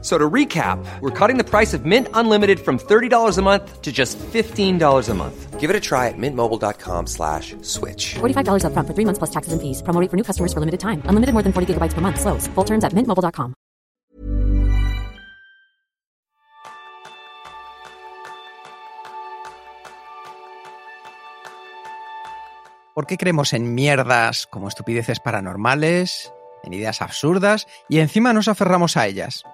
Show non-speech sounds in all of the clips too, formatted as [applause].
So to recap, we're cutting the price of Mint Unlimited from $30 a month to just $15 a month. Give it a try at mintmobile.com slash switch. $45 upfront for three months plus taxes and fees. Promo rate for new customers for limited time. Unlimited more than 40 gigabytes per month. Slows. Full terms at mintmobile.com. ¿Por qué creemos en mierdas como estupideces paranormales, en ideas absurdas y encima nos aferramos a ellas?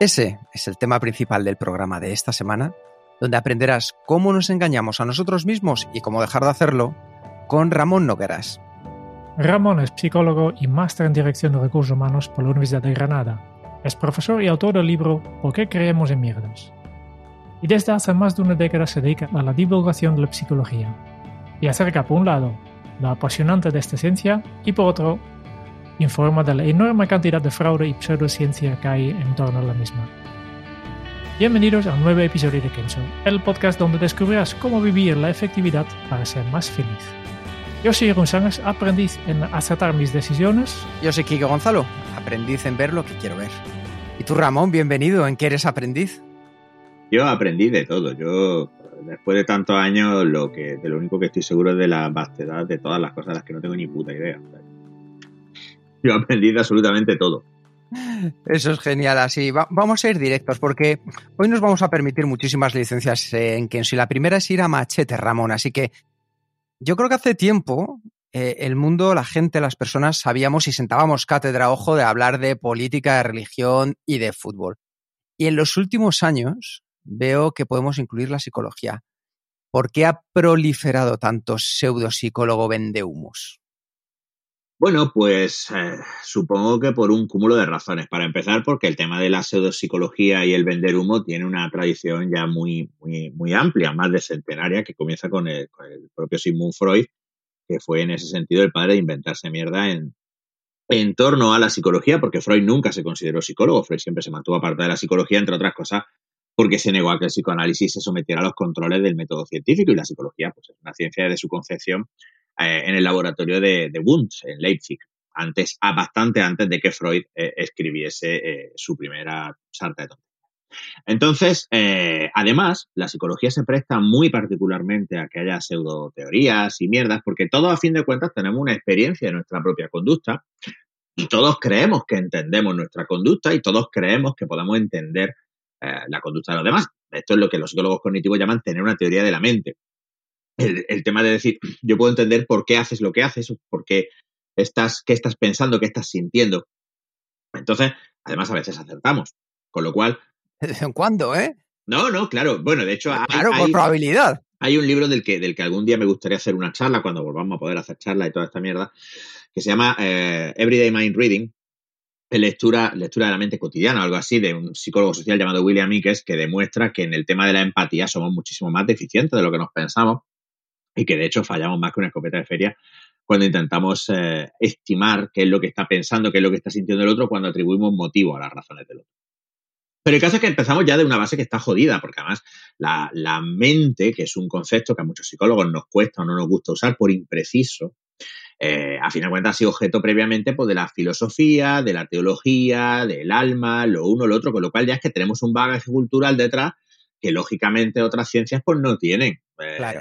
Ese es el tema principal del programa de esta semana, donde aprenderás cómo nos engañamos a nosotros mismos y cómo dejar de hacerlo con Ramón Nogueras. Ramón es psicólogo y máster en Dirección de Recursos Humanos por la Universidad de Granada. Es profesor y autor del libro ¿Por qué creemos en mierdas? Y desde hace más de una década se dedica a la divulgación de la psicología y acerca, por un lado, la apasionante de esta ciencia y por otro, informa de la enorme cantidad de fraude y pseudociencia que hay en torno a la misma. Bienvenidos a un nuevo episodio de Kenzo, el podcast donde descubrirás cómo vivir la efectividad para ser más feliz. Yo soy Jeroen Sánchez, aprendiz en acertar mis decisiones. Yo soy Kike Gonzalo, aprendiz en ver lo que quiero ver. Y tú, Ramón, bienvenido. ¿En qué eres aprendiz? Yo aprendí de todo. Yo, después de tantos años, lo que, de lo único que estoy seguro es de la vastedad de todas las cosas de las que no tengo ni puta idea. [laughs] Yo aprendí de absolutamente todo. Eso es genial, así. vamos a ir directos porque hoy nos vamos a permitir muchísimas licencias en Kenzo. Y la primera es ir a machete, Ramón. Así que yo creo que hace tiempo eh, el mundo, la gente, las personas sabíamos y sentábamos cátedra ojo de hablar de política, de religión y de fútbol. Y en los últimos años veo que podemos incluir la psicología. ¿Por qué ha proliferado tanto pseudopsicólogo vendehumos? Bueno, pues eh, supongo que por un cúmulo de razones. Para empezar, porque el tema de la pseudopsicología y el vender humo tiene una tradición ya muy, muy, muy amplia, más de centenaria, que comienza con el, propio Sigmund Freud, que fue en ese sentido el padre de inventarse mierda en, en torno a la psicología, porque Freud nunca se consideró psicólogo, Freud siempre se mantuvo aparte de la psicología, entre otras cosas, porque se negó a que el psicoanálisis se sometiera a los controles del método científico y la psicología pues, es una ciencia de su concepción eh, en el laboratorio de, Wundt, en Leipzig, antes, bastante antes de que Freud eh, escribiese eh, su primera sarta de. Entonces, además, la psicología se presta muy particularmente a que haya pseudoteorías y mierdas, porque todos, a fin de cuentas, tenemos una experiencia de nuestra propia conducta y todos creemos que entendemos nuestra conducta y todos creemos que podemos entender la conducta de los demás. Esto es lo que los psicólogos cognitivos llaman tener una teoría de la mente el, tema de decir, yo puedo entender por qué haces lo que haces, por qué estás, qué estás pensando, qué estás sintiendo. Entonces, además a veces acertamos. Con lo cual. [laughs] ¿En cuándo, eh? No, no, claro. Bueno, de hecho. Hay, claro, por probabilidad. Hay un libro del que, del que algún día me gustaría hacer una charla, cuando volvamos a poder hacer charla y toda esta mierda, que se llama eh, Everyday Mind Reading, lectura, lectura de la mente cotidiana, algo así, de un psicólogo social llamado William Ickes, que demuestra que en el tema de la empatía somos muchísimo más deficientes de lo que nos pensamos y que de hecho fallamos más que una escopeta de feria cuando intentamos eh, estimar qué es lo que está pensando, qué es lo que está sintiendo el otro, cuando atribuimos motivo a las razones del otro. Pero el caso es que empezamos ya de una base que está jodida, porque además la, mente, que es un concepto que a muchos psicólogos nos cuesta o no nos gusta usar por impreciso, eh, a fin de cuentas ha sido objeto previamente pues, de la filosofía, de la teología, del alma, lo uno, lo otro, con lo cual ya es que tenemos un bagaje cultural detrás que lógicamente otras ciencias pues no tienen. Eh, claro.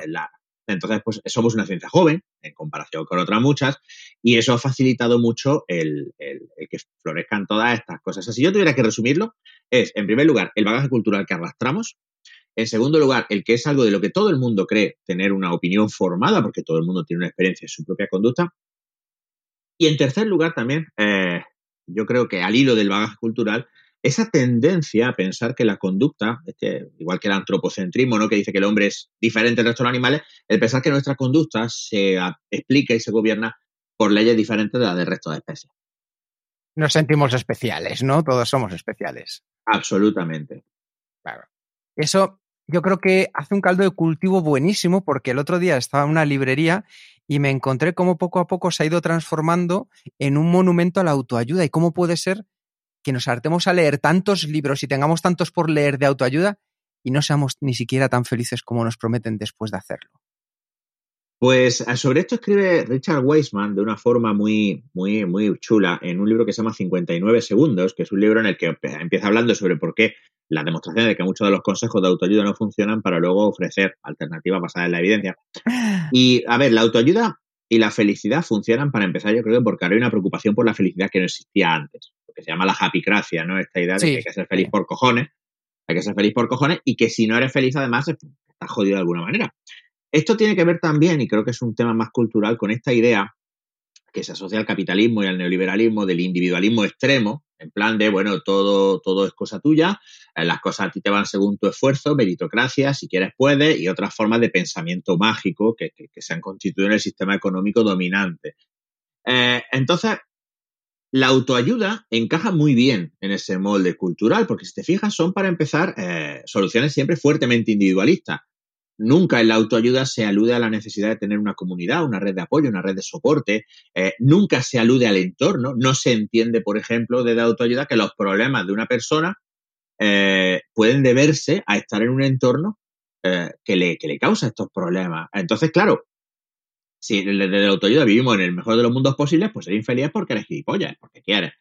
Entonces, pues somos una ciencia joven en comparación con otras muchas y eso ha facilitado mucho el, que florezcan todas estas cosas. si yo tuviera que resumirlo, es, en primer lugar, el bagaje cultural que arrastramos. En segundo lugar, el que es algo de lo que todo el mundo cree tener una opinión formada, porque todo el mundo tiene una experiencia en su propia conducta. Y en tercer lugar, también, eh, yo creo que al hilo del bagaje cultural, esa tendencia a pensar que la conducta, este, igual que el antropocentrismo, ¿no? que dice que el hombre es diferente del resto de los animales, el pensar que nuestra conducta se explica y se gobierna por leyes diferentes de las del resto de especies. Nos sentimos especiales, ¿no? Todos somos especiales. Absolutamente. Claro. Eso yo creo que hace un caldo de cultivo buenísimo porque el otro día estaba en una librería y me encontré cómo poco a poco se ha ido transformando en un monumento a la autoayuda y cómo puede ser que nos hartemos a leer tantos libros y tengamos tantos por leer de autoayuda y no seamos ni siquiera tan felices como nos prometen después de hacerlo? Pues eh, sobre esto escribe Richard Weisman de una forma muy, muy, muy chula en un libro que se llama 59 segundos, que es un libro en el que empieza hablando sobre por qué la demostración de que muchos de los consejos de autoayuda no funcionan para luego ofrecer alternativas basadas en la evidencia. [sighs] Y, a ver, la autoayuda y la felicidad funcionan para empezar, yo creo, porque ahora hay una preocupación por la felicidad que no existía antes, que se llama la happycracia, ¿no? Esta idea de que hay que ser feliz por cojones, hay que ser feliz por cojones y que si no eres feliz además estás jodido de alguna manera. Esto tiene que ver también, y creo que es un tema más cultural, con esta idea que se asocia al capitalismo y al neoliberalismo del individualismo extremo, en plan de, bueno, todo, todo es cosa tuya, eh, las cosas a ti te van según tu esfuerzo, meritocracia, si quieres puedes, y otras formas de pensamiento mágico que, se han constituido en el sistema económico dominante. Eh, entonces, la autoayuda encaja muy bien en ese molde cultural, porque si te fijas, son para empezar eh, soluciones siempre fuertemente individualistas. Nunca en la autoayuda se alude a la necesidad de tener una comunidad, una red de apoyo, una red de soporte. Eh, nunca se alude al entorno. No se entiende, por ejemplo, desde autoayuda que los problemas de una persona eh, pueden deberse a estar en un entorno que, le, que le causa estos problemas. Entonces, claro, si desde la autoayuda vivimos en el mejor de los mundos posibles, pues ser infeliz porque eres gilipollas, porque quieres.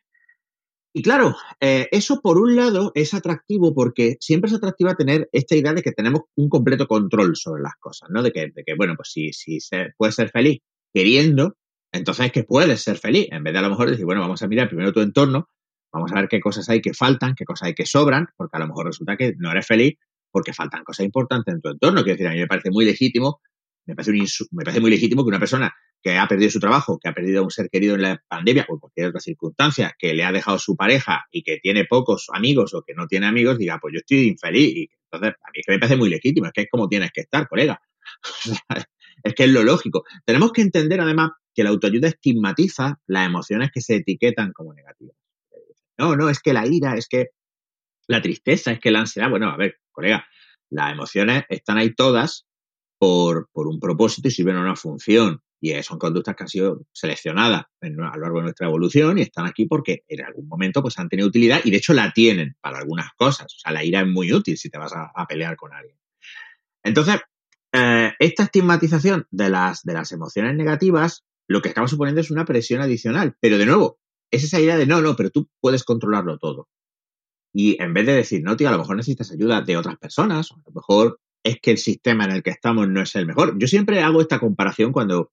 Y claro, eh, eso por un lado es atractivo porque siempre es atractivo tener esta idea de que tenemos un completo control sobre las cosas, ¿no? De que, bueno, pues si, se, puedes ser feliz queriendo, entonces es que puedes ser feliz. En vez de a lo mejor decir, bueno, vamos a mirar primero tu entorno, vamos a ver qué cosas hay que faltan, qué cosas hay que sobran, porque a lo mejor resulta que no eres feliz porque faltan cosas importantes en tu entorno. Quiero decir, a mí me parece muy legítimo, me parece, me parece muy legítimo que una persona que ha perdido su trabajo, que ha perdido a un ser querido en la pandemia o en cualquier otra circunstancia, que le ha dejado su pareja y que tiene pocos amigos o que no tiene amigos, diga, pues yo estoy infeliz. Y entonces, a mí es que me parece muy legítimo, es que es como tienes que estar, colega. [laughs] es que es lo lógico. Tenemos que entender además que la autoayuda estigmatiza las emociones que se etiquetan como negativas. No, no, es que la ira, es que la tristeza, es que la ansiedad. Bueno, a ver, colega, las emociones están ahí todas por, por un propósito y sirven a una función. Y son conductas que han sido seleccionadas a lo largo de nuestra evolución y están aquí porque en algún momento pues han tenido utilidad y de hecho la tienen para algunas cosas. O sea, la ira es muy útil si te vas a, pelear con alguien. Entonces, eh, esta estigmatización de las, de las emociones negativas lo que estamos suponiendo es una presión adicional. Pero de nuevo, es esa idea de no, no, pero tú puedes controlarlo todo. Y en vez de decir, no, tío, a lo mejor necesitas ayuda de otras personas, a lo mejor es que el sistema en el que estamos no es el mejor. Yo siempre hago esta comparación cuando,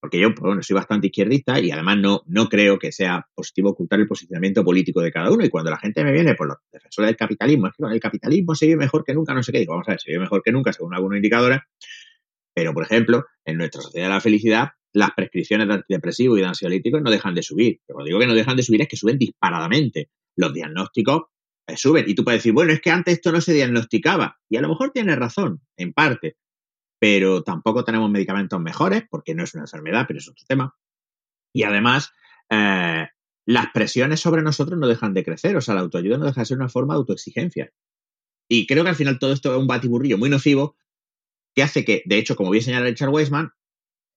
porque yo, bueno, soy bastante izquierdista y además no, no creo que sea positivo ocultar el posicionamiento político de cada uno. Y cuando la gente me viene por los defensores del capitalismo, es que el capitalismo se vive mejor que nunca, no sé qué, digo, vamos a ver, se vive mejor que nunca según algunos indicadores. Pero, por ejemplo, en nuestra sociedad de la felicidad, las prescripciones de antidepresivos y de ansiolíticos no dejan de subir. Pero cuando digo que no dejan de subir es que suben disparadamente. Los diagnósticos suben. Y tú puedes decir, bueno, es que antes esto no se diagnosticaba. Y a lo mejor tienes razón, en parte. Pero tampoco tenemos medicamentos mejores, porque no es una enfermedad, pero es otro tema. Y además, eh, las presiones sobre nosotros no dejan de crecer. O sea, la autoayuda no deja de ser una forma de autoexigencia. Y creo que al final todo esto es un batiburrillo muy nocivo que hace que, de hecho, como bien señala Richard Weisman,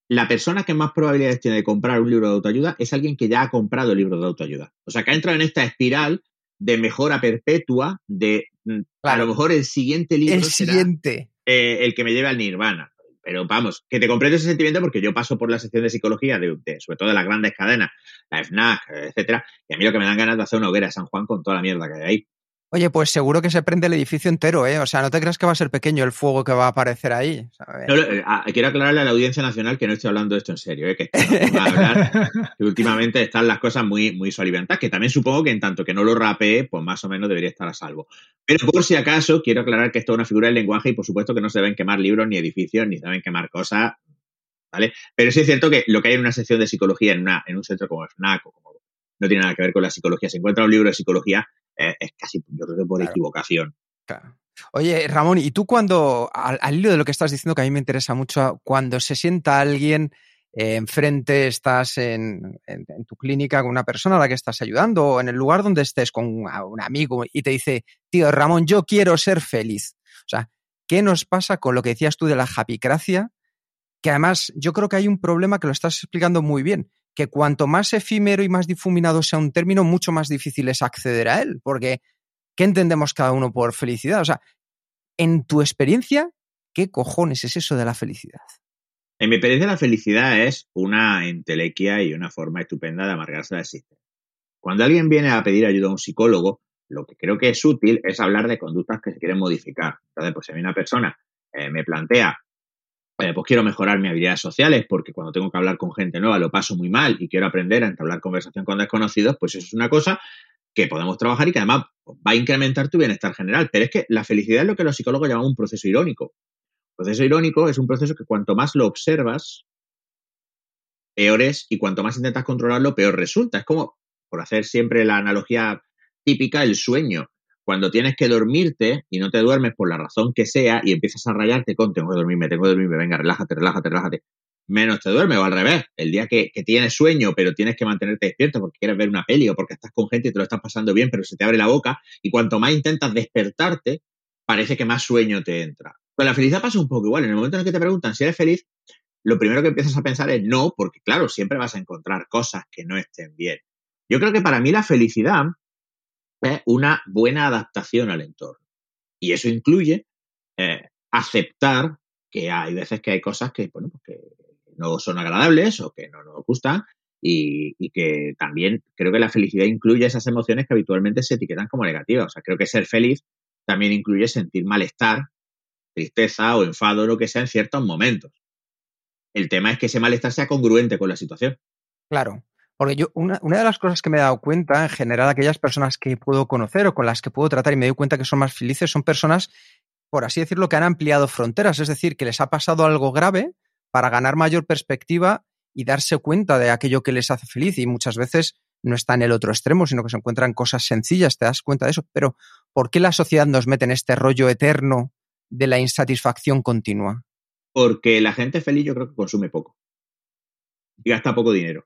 la persona que más probabilidades tiene de comprar un libro de autoayuda es alguien que ya ha comprado el libro de autoayuda. O sea, que ha entrado en esta espiral de mejora perpetua, de mm, a lo mejor el siguiente libro el siguiente. Eh, el que me lleve al nirvana. Pero vamos, que te comprendo ese sentimiento porque yo paso por la sección de psicología, de, sobre todo de las grandes cadenas, la FNAC, etcétera, y a mí lo que me dan ganas de hacer una hoguera de San Juan con toda la mierda que hay ahí. Oye, pues seguro que se prende el edificio entero, ¿eh? O sea, no te creas que va a ser pequeño el fuego que va a aparecer ahí. Eh, ah, quiero aclararle a la audiencia nacional que no estoy hablando de esto en serio, ¿eh? Que, [laughs] últimamente están las cosas muy, muy soliventas, que también supongo que en tanto que no lo rapee, pues más o menos debería estar a salvo. Pero por si acaso, quiero aclarar que esto es una figura del lenguaje y por supuesto que no se deben quemar libros ni edificios, ni se deben quemar cosas, ¿vale? Pero sí es cierto que lo que hay en una sección de psicología en, una, en un centro como FNAC o como no tiene nada que ver con la psicología. Se encuentra un libro de psicología, eh, es casi, yo creo que por equivocación. Oye, Ramón, ¿y tú cuando, al, hilo de lo que estás diciendo, que a mí me interesa mucho, cuando se sienta alguien eh, enfrente, estás en, tu clínica con una persona a la que estás ayudando o en el lugar donde estés con un amigo y te dice, tío, Ramón, yo quiero ser feliz. O sea, ¿qué nos pasa con lo que decías tú de la japicracia? Que además yo creo que hay un problema que lo estás explicando muy bien, que cuanto más efímero y más difuminado sea un término, mucho más difícil es acceder a él, porque ¿qué entendemos cada uno por felicidad? O sea, en tu experiencia, ¿qué cojones es eso de la felicidad? En mi experiencia, la felicidad es una entelequia y una forma estupenda de amargarse la existencia. Cuando alguien viene a pedir ayuda a un psicólogo, lo que creo que es útil es hablar de conductas que se quieren modificar. Entonces, pues si a mí una persona eh, me plantea eh, pues quiero mejorar mis habilidades sociales porque cuando tengo que hablar con gente nueva lo paso muy mal y quiero aprender a entablar conversación con desconocidos, pues eso es una cosa que podemos trabajar y que además va a incrementar tu bienestar general. Pero es que la felicidad es lo que los psicólogos llaman un proceso irónico. El proceso irónico es un proceso que cuanto más lo observas, peor es y cuanto más intentas controlarlo, peor resulta. Es como, por hacer siempre la analogía típica, el sueño cuando tienes que dormirte y no te duermes por la razón que sea y empiezas a rayarte con tengo que dormirme, tengo que dormirme, venga, relájate, relájate, relájate, menos te duermes o al revés, el día que, tienes sueño pero tienes que mantenerte despierto porque quieres ver una peli o porque estás con gente y te lo estás pasando bien pero se te abre la boca y cuanto más intentas despertarte, parece que más sueño te entra. Con la felicidad pasa un poco igual, en el momento en el que te preguntan si eres feliz, lo primero que empiezas a pensar es no, porque claro, siempre vas a encontrar cosas que no estén bien. Yo creo que para mí la felicidad es una buena adaptación al entorno. Y eso incluye eh, aceptar que hay veces que hay cosas pues que no son agradables o que no nos gustan y, y, que también creo que la felicidad incluye esas emociones que habitualmente se etiquetan como negativas. O sea, creo que ser feliz también incluye sentir malestar, tristeza o enfado lo que sea en ciertos momentos. El tema es que ese malestar sea congruente con la situación. Claro. Porque yo, una, una, de las cosas que me he dado cuenta, en general, aquellas personas que puedo conocer o con las que puedo tratar y me doy cuenta que son más felices, son personas, por así decirlo, que han ampliado fronteras, es decir, que les ha pasado algo grave para ganar mayor perspectiva y darse cuenta de aquello que les hace feliz. Y muchas veces no está en el otro extremo, sino que se encuentran cosas sencillas, te das cuenta de eso. Pero, ¿por qué la sociedad nos mete en este rollo eterno de la insatisfacción continua? Porque la gente feliz yo creo que consume poco y gasta poco dinero.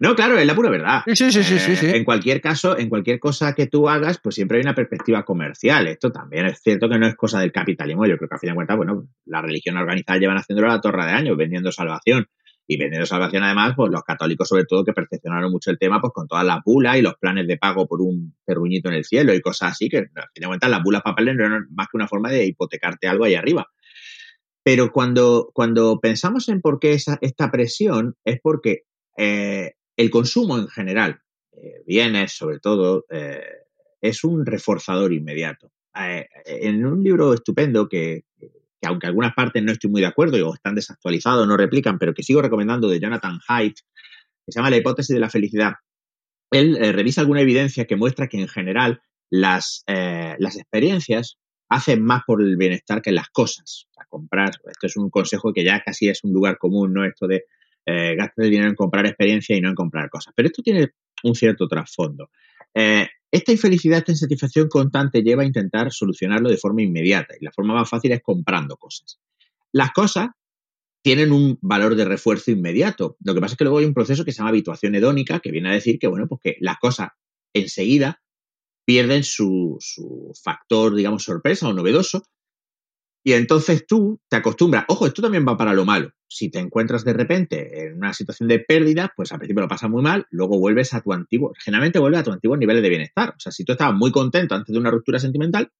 No, claro, es la pura verdad. Sí, sí, sí, sí, En cualquier caso, en cualquier cosa que tú hagas, pues siempre hay una perspectiva comercial. Esto también es cierto que no es cosa del capitalismo. Yo creo que a fin de cuentas, bueno, la religión organizada llevan haciéndolo a la torre de años, vendiendo salvación. Y vendiendo salvación, además, pues los católicos, sobre todo, que perfeccionaron mucho el tema, pues con todas las bulas y los planes de pago por un terruñito en el cielo y cosas así, que a fin de cuentas las bulas papales no eran más que una forma de hipotecarte algo ahí arriba. Pero cuando, cuando pensamos en por qué esa, esta presión, es porque eh, el consumo en general, eh, bienes sobre todo, eh, es un reforzador inmediato. en un libro estupendo que, aunque algunas partes no estoy muy de acuerdo o están desactualizados, no replican, pero que sigo recomendando de Jonathan Haidt, que se llama La hipótesis de la felicidad, él revisa alguna evidencia que muestra que en general las, las experiencias hacen más por el bienestar que las cosas. O comprar, esto es un consejo que ya casi es un lugar común, ¿no? Esto de eh, el dinero en comprar experiencia y no en comprar cosas. Pero esto tiene un cierto trasfondo. Eh, esta infelicidad, esta insatisfacción constante lleva a intentar solucionarlo de forma inmediata y la forma más fácil es comprando cosas. Las cosas tienen un valor de refuerzo inmediato. Lo que pasa es que luego hay un proceso que se llama habituación hedónica, que viene a decir que, bueno, pues que las cosas enseguida pierden su factor, digamos, sorpresa o novedoso y entonces tú te acostumbras, ojo, esto también va para lo malo. Si te encuentras de repente en una situación de pérdida, pues al principio lo pasas muy mal, luego vuelves a tu antiguo, generalmente vuelves a tu antiguo nivel de bienestar. O sea, si tú estabas muy contento antes de una ruptura sentimental,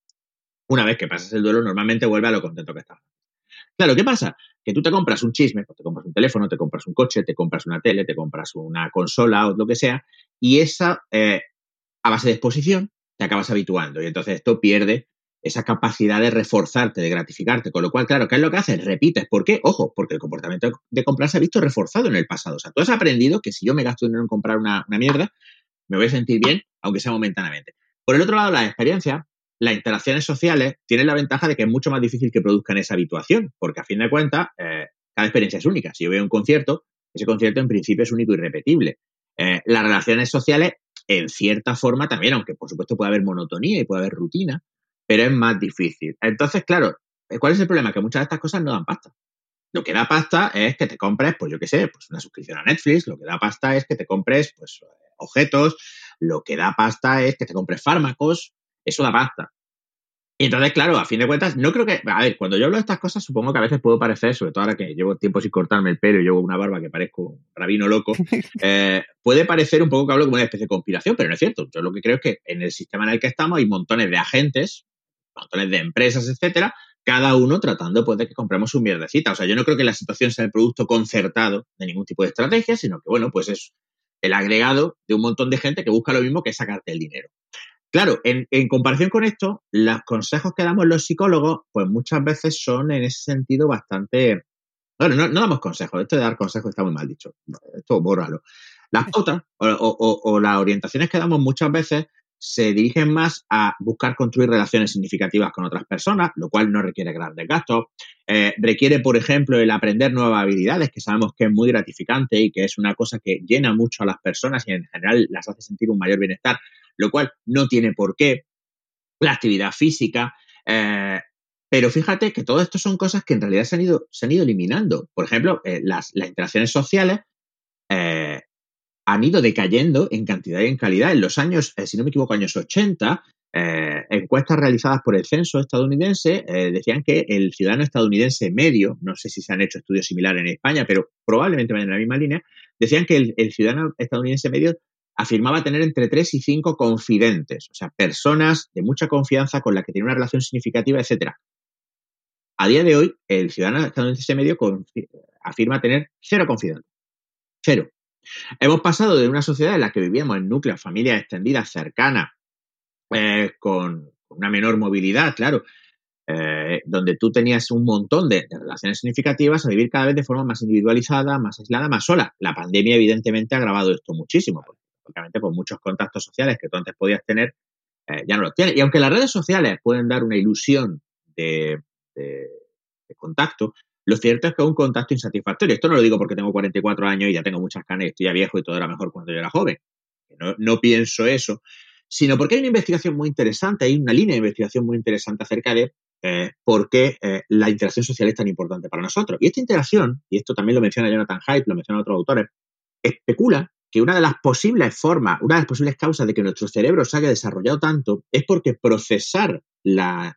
una vez que pasas el duelo, normalmente vuelve a lo contento que estás. Claro, ¿qué pasa? Que tú te compras un chisme, pues te compras un teléfono, te compras un coche, te compras una tele, te compras una consola o lo que sea, y esa, eh, a base de exposición, te acabas habituando. Y entonces esto pierde esa capacidad de reforzarte, de gratificarte. Con lo cual, claro, ¿qué es lo que haces? Repites. ¿Por qué? Ojo, porque el comportamiento de comprar se ha visto reforzado en el pasado. O sea, tú has aprendido que si yo me gasto dinero en comprar una, mierda, me voy a sentir bien, aunque sea momentáneamente. Por el otro lado, la experiencia, las interacciones sociales tienen la ventaja de que es mucho más difícil que produzcan esa habituación, porque a fin de cuentas, eh, cada experiencia es única. Si yo veo un concierto, ese concierto en principio es único y repetible. Eh, las relaciones sociales, en cierta forma también, aunque por supuesto puede haber monotonía y puede haber rutina, pero es más difícil. Entonces, claro, ¿cuál es el problema? Que muchas de estas cosas no dan pasta. Lo que da pasta es que te compres, pues yo qué sé, pues una suscripción a Netflix, lo que da pasta es que te compres, pues, objetos, lo que da pasta es que te compres fármacos, eso da pasta. Y entonces, claro, a fin de cuentas, no creo que. A ver, cuando yo hablo de estas cosas, supongo que a veces puedo parecer, sobre todo ahora que llevo tiempo sin cortarme el pelo y llevo una barba que parezco un rabino loco, [laughs] eh, puede parecer un poco que hablo como una especie de conspiración, pero no es cierto. Yo lo que creo es que en el sistema en el que estamos hay montones de agentes, montones de empresas, etcétera, cada uno tratando pues, de que compremos un mierdecita. O sea, yo no creo que la situación sea el producto concertado de ningún tipo de estrategia, sino que, bueno, pues es el agregado de un montón de gente que busca lo mismo que sacarte el dinero. Claro, en, comparación con esto, los consejos que damos los psicólogos, pues muchas veces son en ese sentido bastante. Bueno, no, damos consejos, esto de dar consejos está muy mal dicho. Esto bórralo. Las pautas o, las orientaciones que damos muchas veces se dirigen más a buscar construir relaciones significativas con otras personas, lo cual no requiere grandes gastos. Eh, requiere, por ejemplo, el aprender nuevas habilidades, que sabemos que es muy gratificante y que es una cosa que llena mucho a las personas y en general las hace sentir un mayor bienestar lo cual no tiene por qué. La actividad física. Eh, pero fíjate que todo esto son cosas que en realidad se han ido, se han ido eliminando. Por ejemplo, eh, las, interacciones sociales han ido decayendo en cantidad y en calidad. En los años, si no me equivoco, años 80, encuestas realizadas por el censo estadounidense decían que el ciudadano estadounidense medio, no sé si se han hecho estudios similares en España, pero probablemente vayan en la misma línea, decían que el ciudadano estadounidense medio afirmaba tener entre tres y cinco confidentes, o sea, personas de mucha confianza con las que tiene una relación significativa, etc. A día de hoy, el ciudadano estadounidense medio afirma tener cero confidentes. Cero. Hemos pasado de una sociedad en la que vivíamos en núcleos, familias extendidas, cercanas, eh, con una menor movilidad, claro, eh, donde tú tenías un montón de, relaciones significativas, a vivir cada vez de forma más individualizada, más aislada, más sola. La pandemia, evidentemente, ha agravado esto muchísimo obviamente, pues muchos contactos sociales que tú antes podías tener, eh, ya no los tienes. Y aunque las redes sociales pueden dar una ilusión de, contacto, lo cierto es que es un contacto insatisfactorio. Esto no lo digo porque tengo 44 años y ya tengo muchas canas y estoy ya viejo y todo era mejor cuando yo era joven. No, pienso eso, sino porque hay una investigación muy interesante, hay una línea de investigación muy interesante acerca de eh, por qué eh, la interacción social es tan importante para nosotros. Y esta interacción, y esto también lo menciona Jonathan Haidt, lo mencionan otros autores, especula que una de las posibles formas, una de las posibles causas de que nuestro cerebro se haya desarrollado tanto es porque procesar la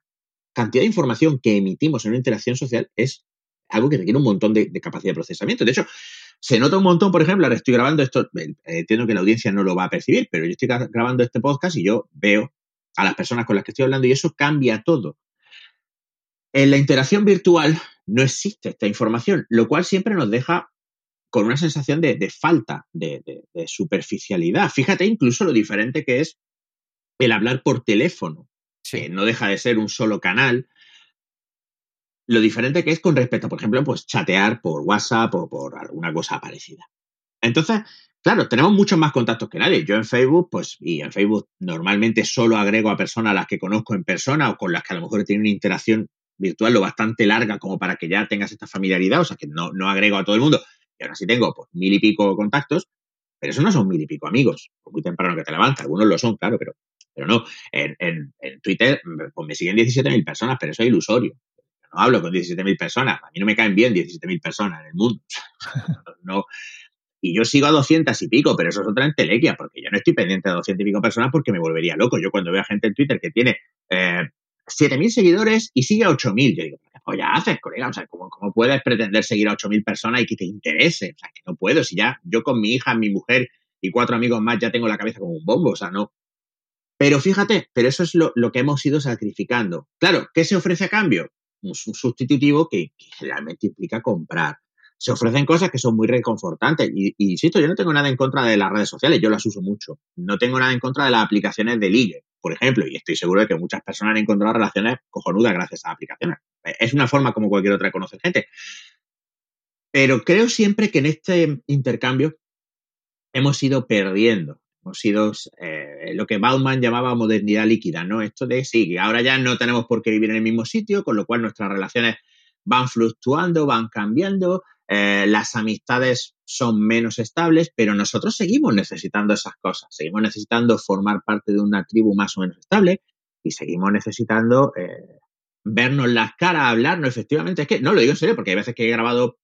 cantidad de información que emitimos en una interacción social es algo que requiere un montón de, capacidad de procesamiento. De hecho, se nota un montón, por ejemplo, ahora estoy grabando esto, eh, entiendo que la audiencia no lo va a percibir, pero yo estoy grabando este podcast y yo veo a las personas con las que estoy hablando y eso cambia todo. En la interacción virtual no existe esta información, lo cual siempre nos deja con una sensación de, falta, de, superficialidad. Fíjate incluso lo diferente que es el hablar por teléfono, que no deja de ser un solo canal. Lo diferente que es con respecto, por ejemplo, pues chatear por WhatsApp o por alguna cosa parecida. Entonces, claro, tenemos muchos más contactos que nadie. Yo en Facebook, pues, y en Facebook normalmente solo agrego a personas a las que conozco en persona o con las que a lo mejor he una interacción virtual lo bastante larga como para que ya tengas esta familiaridad, o sea que no, no agrego a todo el mundo, y ahora sí tengo pues, mil y pico contactos, pero eso no son mil y pico amigos, muy temprano que te levantas, algunos lo son, claro, pero, pero no. En, en, Twitter pues, me siguen 17.000 personas, pero eso es ilusorio. No hablo con 17.000 personas, a mí no me caen bien 17.000 personas en el mundo. [laughs] no, y yo sigo a 200 y pico, pero eso es otra entelequia, porque yo no estoy pendiente de 200 y pico personas porque me volvería loco. Yo cuando veo a gente en Twitter que tiene eh, 7.000 seguidores y sigue a 8.000. Yo digo, ¿qué ya haces, colega? O sea, ¿cómo, ¿cómo, puedes pretender seguir a 8.000 personas y que te interese? O sea, que no puedo. Si ya yo con mi hija, mi mujer y cuatro amigos más ya tengo la cabeza como un bombo. O sea, no. Pero fíjate, pero eso es lo, que hemos ido sacrificando. Claro, ¿qué se ofrece a cambio? Un, sustitutivo que, generalmente implica comprar. Se ofrecen cosas que son muy reconfortantes. Y, insisto, yo no tengo nada en contra de las redes sociales, yo las uso mucho. No tengo nada en contra de las aplicaciones de ligue por ejemplo, y estoy seguro de que muchas personas han encontrado relaciones cojonudas gracias a aplicaciones. Es una forma como cualquier otra de conocer gente. Pero creo siempre que en este intercambio hemos ido perdiendo, hemos sido eh, lo que Bauman llamaba modernidad líquida, ¿no? Esto de sí, ahora ya no tenemos por qué vivir en el mismo sitio, con lo cual nuestras relaciones van fluctuando, van cambiando, eh, las amistades son menos estables, pero nosotros seguimos necesitando esas cosas, seguimos necesitando formar parte de una tribu más o menos estable y seguimos necesitando eh, vernos las caras, hablarnos, efectivamente, es que, no lo digo en serio, porque hay veces que he grabado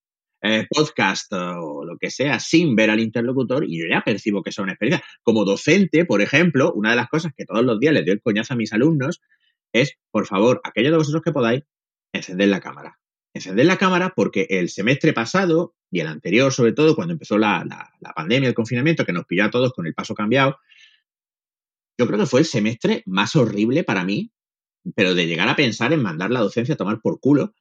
eh, podcast o lo que sea sin ver al interlocutor y yo ya percibo que una experiencia. Como docente, por ejemplo, una de las cosas que todos los días les doy el coñazo a mis alumnos es, por favor, aquellos de vosotros que podáis, encender la cámara. Encender la cámara porque el semestre pasado y el anterior, sobre todo, cuando empezó la, la pandemia, el confinamiento, que nos pilló a todos con el paso cambiado, yo creo que fue el semestre más horrible para mí, pero de llegar a pensar en mandar la docencia a tomar por culo,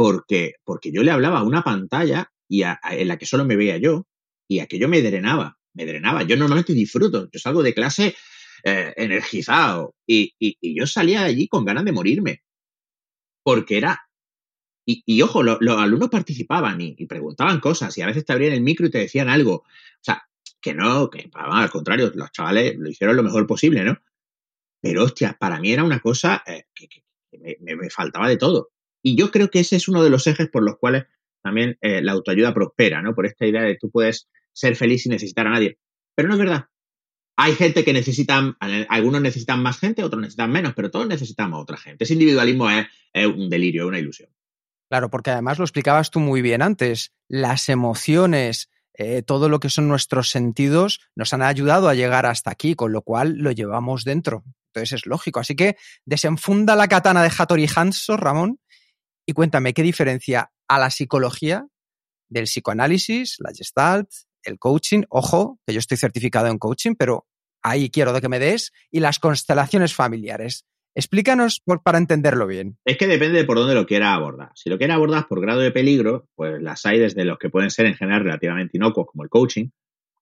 porque, porque yo le hablaba a una pantalla y en la que solo me veía yo, y aquello me drenaba, me drenaba. Yo normalmente disfruto, yo salgo de clase eh, energizado, y, yo salía de allí con ganas de morirme, porque era... Y, ojo, los alumnos participaban y, preguntaban cosas, y a veces te abrían el micro y te decían algo. O sea, que no, que al contrario, los chavales lo hicieron lo mejor posible, ¿no? Pero hostia, para mí era una cosa eh, que, me, faltaba de todo. Y yo creo que ese es uno de los ejes por los cuales también eh, la autoayuda prospera, ¿no? Por esta idea de que tú puedes ser feliz sin necesitar a nadie. Pero no es verdad. Hay gente que necesitan, algunos necesitan más gente, otros necesitan menos, pero todos necesitamos a otra gente. Ese individualismo es, es un delirio, es una ilusión. Claro, porque además lo explicabas tú muy bien antes. Las emociones, eh, todo lo que son nuestros sentidos nos han ayudado a llegar hasta aquí, con lo cual lo llevamos dentro. Entonces es lógico. Así que desenfunda la katana de Hattori Hanso, Ramón, y cuéntame qué diferencia a la psicología del psicoanálisis, la gestalt, el coaching. Ojo, que yo estoy certificado en coaching, pero ahí quiero que me des, y las constelaciones familiares. Explícanos para entenderlo bien. Es que depende de por dónde lo quiera abordar. Si lo quiera abordar por grado de peligro, pues las hay desde los que pueden ser en general relativamente inocuos, como el coaching,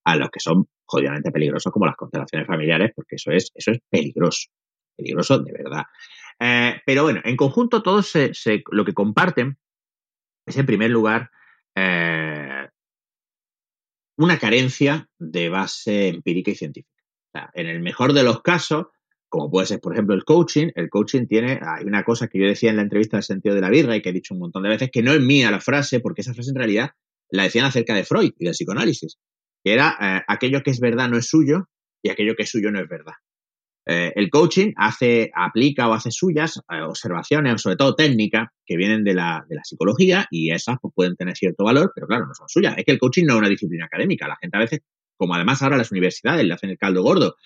a los que son jodidamente peligrosos, como las constelaciones familiares, porque eso es, eso es peligroso. Peligroso de verdad. Eh, pero bueno, en conjunto, todos lo que comparten es, en primer lugar, eh, una carencia de base empírica y científica. en el mejor de los casos, como puede ser, por ejemplo, el coaching. El coaching tiene, hay una cosa que yo decía en la entrevista del sentido de la birra y que he dicho un montón de veces, que no es mía la frase, porque esa frase en realidad la decían acerca de Freud y del psicoanálisis, que era eh, aquello que es verdad no es suyo y aquello que es suyo no es verdad. Eh, el coaching hace, aplica o hace suyas eh, observaciones, sobre todo técnicas, que vienen de la, de la psicología y esas pues, pueden tener cierto valor, pero claro, no son suyas. Es que el coaching no es una disciplina académica. La gente a veces, como además ahora las universidades le hacen el caldo gordo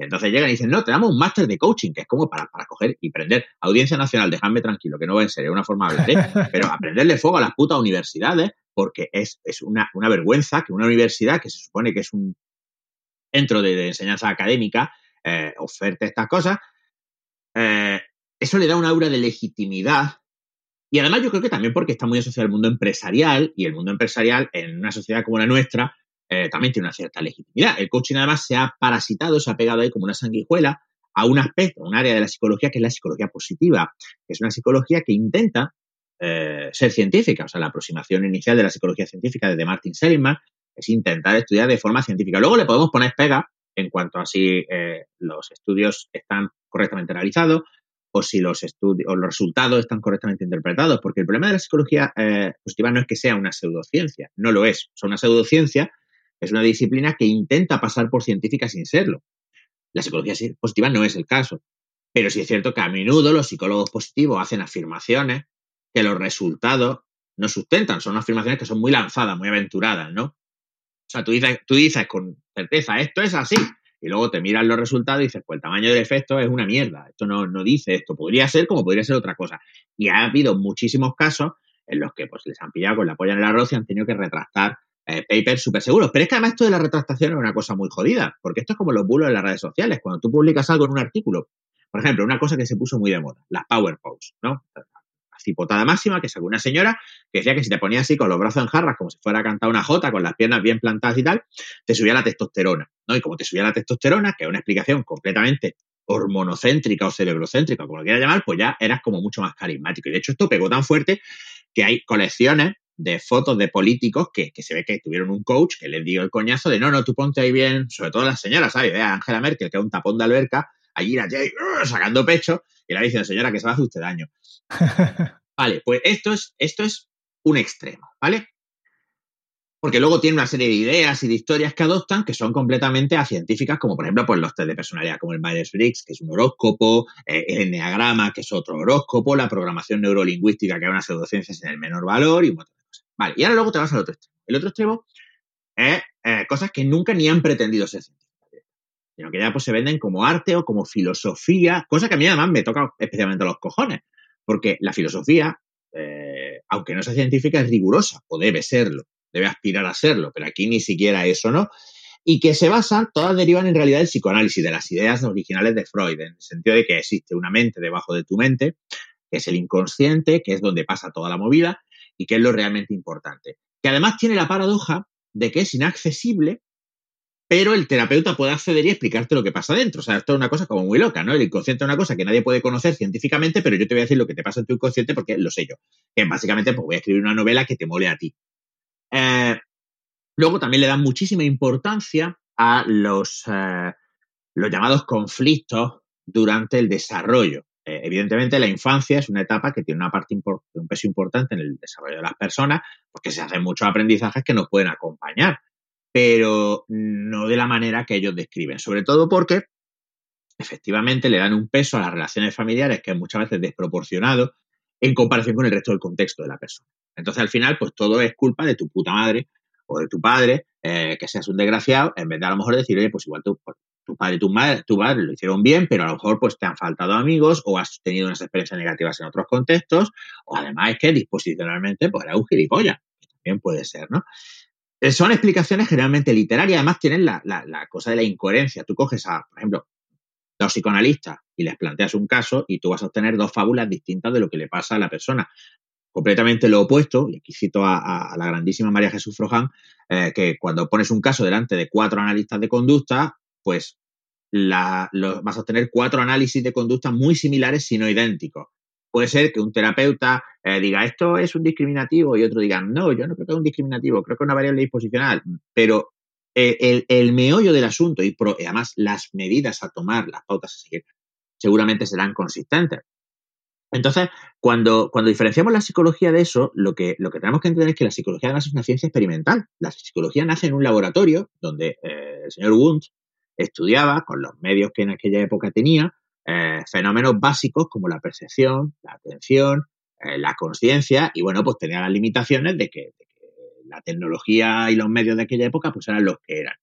y entonces llegan y dicen, no, te damos un máster de coaching, que es como para, para coger y prender. Audiencia Nacional, dejadme tranquilo, que no va en serio, una forma de hablar, ¿eh? [laughs] pero aprenderle fuego a las putas universidades, porque es, es una, una, vergüenza que una universidad, que se supone que es un centro de, enseñanza académica, eh, oferte estas cosas. Eh, eso le da un aura de legitimidad y además yo creo que también porque está muy asociado al mundo empresarial y el mundo empresarial en una sociedad como la nuestra eh, también tiene una cierta legitimidad. El coaching además se ha parasitado, se ha pegado ahí como una sanguijuela a un aspecto, a un área de la psicología que es la psicología positiva, que es una psicología que intenta eh, ser científica. O sea, la aproximación inicial de la psicología científica desde Martin Seligman es intentar estudiar de forma científica. Luego le podemos poner pega en cuanto a si eh, los estudios están correctamente realizados o si los estudios o los resultados están correctamente interpretados, porque el problema de la psicología positiva no es que sea una pseudociencia, no lo es. O sea, una pseudociencia es una disciplina que intenta pasar por científica sin serlo. La psicología positiva no es el caso. Pero sí es cierto que a menudo los psicólogos positivos hacen afirmaciones que los resultados no sustentan. Son afirmaciones que son muy lanzadas, muy aventuradas, ¿no? O sea, tú dices, tú dices con certeza, esto es así. Y luego te miras los resultados y dices, pues el tamaño del efecto es una mierda. Esto no, no dice esto. Podría ser como podría ser otra cosa. Y ha habido muchísimos casos en los que pues, les han pillado con la polla en el arroz y han tenido que retractar eh, papers súper seguros. Pero es que además esto de la retractación es una cosa muy jodida, porque esto es como los bulos en las redes sociales. Cuando tú publicas algo en un artículo, por ejemplo, una cosa que se puso muy de moda, las power pose, ¿no? Cipotada máxima, que es alguna señora que decía que si te ponías así con los brazos en jarras, como si fuera a cantar una jota, con las piernas bien plantadas y tal, te subía la testosterona, ¿no? Y como te subía la testosterona, que es una explicación completamente hormonocéntrica o cerebrocéntrica, como lo quieras llamar, pues ya eras como mucho más carismático. Y de hecho esto pegó tan fuerte que hay colecciones de fotos de políticos que, se ve que tuvieron un coach que les dio el coñazo de no, no, tú ponte ahí bien, sobre todo las señoras, ¿sabes? Angela Merkel, que es un tapón de alberca, allí la uh, sacando pecho, y le dice, señora, que se va a hacer usted daño. [laughs] vale, pues esto es, esto es un extremo, ¿vale? Porque luego tiene una serie de ideas y de historias que adoptan que son completamente científicas, como por ejemplo pues los test de personalidad, como el Myers-Briggs, que es un horóscopo, eh, el enneagrama, que es otro horóscopo, la programación neurolingüística, que es una pseudociencia sin el menor valor, y un montón Vale, y ahora luego te vas al otro extremo. El otro extremo es eh, cosas que nunca ni han pretendido ser científicas. Sino que ya pues se venden como arte o como filosofía, cosa que a mí además me toca especialmente los cojones, porque la filosofía, eh, aunque no sea científica, es rigurosa, o debe serlo, debe aspirar a serlo, pero aquí ni siquiera eso, ¿no? Y que se basan, todas derivan en realidad del psicoanálisis, de las ideas originales de Freud, en el sentido de que existe una mente debajo de tu mente, que es el inconsciente, que es donde pasa toda la movida, y que es lo realmente importante. Que además tiene la paradoja de que es inaccesible, pero el terapeuta puede acceder y explicarte lo que pasa dentro. O sea, esto es una cosa como muy loca, ¿no? El inconsciente es una cosa que nadie puede conocer científicamente, pero yo te voy a decir lo que te pasa en tu inconsciente porque lo sé yo. Que básicamente pues, voy a escribir una novela que te mole a ti. Eh, luego también le dan muchísima importancia a los, eh, los llamados conflictos durante el desarrollo. Eh, evidentemente, la infancia es una etapa que tiene una parte un peso importante en el desarrollo de las personas, porque se hacen muchos aprendizajes que nos pueden acompañar, pero no de la manera que ellos describen, sobre todo porque efectivamente le dan un peso a las relaciones familiares que es muchas veces desproporcionado en comparación con el resto del contexto de la persona. Entonces, al final, pues todo es culpa de tu puta madre o de tu padre, eh, que seas un desgraciado, en vez de a lo mejor decir, oye, pues igual tú, pues, tu padre y tu madre, tu padre lo hicieron bien, pero a lo mejor pues te han faltado amigos o has tenido unas experiencias negativas en otros contextos, o además es que disposicionalmente pues era un gilipollas, también puede ser, ¿no? Eh, son explicaciones generalmente literarias, además tienen la, la, cosa de la incoherencia. Tú coges a, por ejemplo, dos psicoanalistas y les planteas un caso y tú vas a obtener dos fábulas distintas de lo que le pasa a la persona completamente lo opuesto, y aquí cito a, la grandísima María Jesús Frojan, eh, que cuando pones un caso delante de cuatro analistas de conducta, pues la, vas a tener cuatro análisis de conducta muy similares, si no idénticos. Puede ser que un terapeuta eh, diga esto es un discriminativo y otro diga no, yo no creo que es un discriminativo, creo que es una variable disposicional, pero eh, el, meollo del asunto y, además las medidas a tomar, las pautas a seguir, seguramente serán consistentes. Entonces, cuando, cuando diferenciamos la psicología de eso, lo que, lo que tenemos que entender es que la psicología además es una ciencia experimental. La psicología nace en un laboratorio donde eh, el señor Wundt estudiaba, con los medios que en aquella época tenía, eh, fenómenos básicos como la percepción, la atención, eh, la conciencia, y bueno, pues tenía las limitaciones de que, la tecnología y los medios de aquella época pues eran los que eran.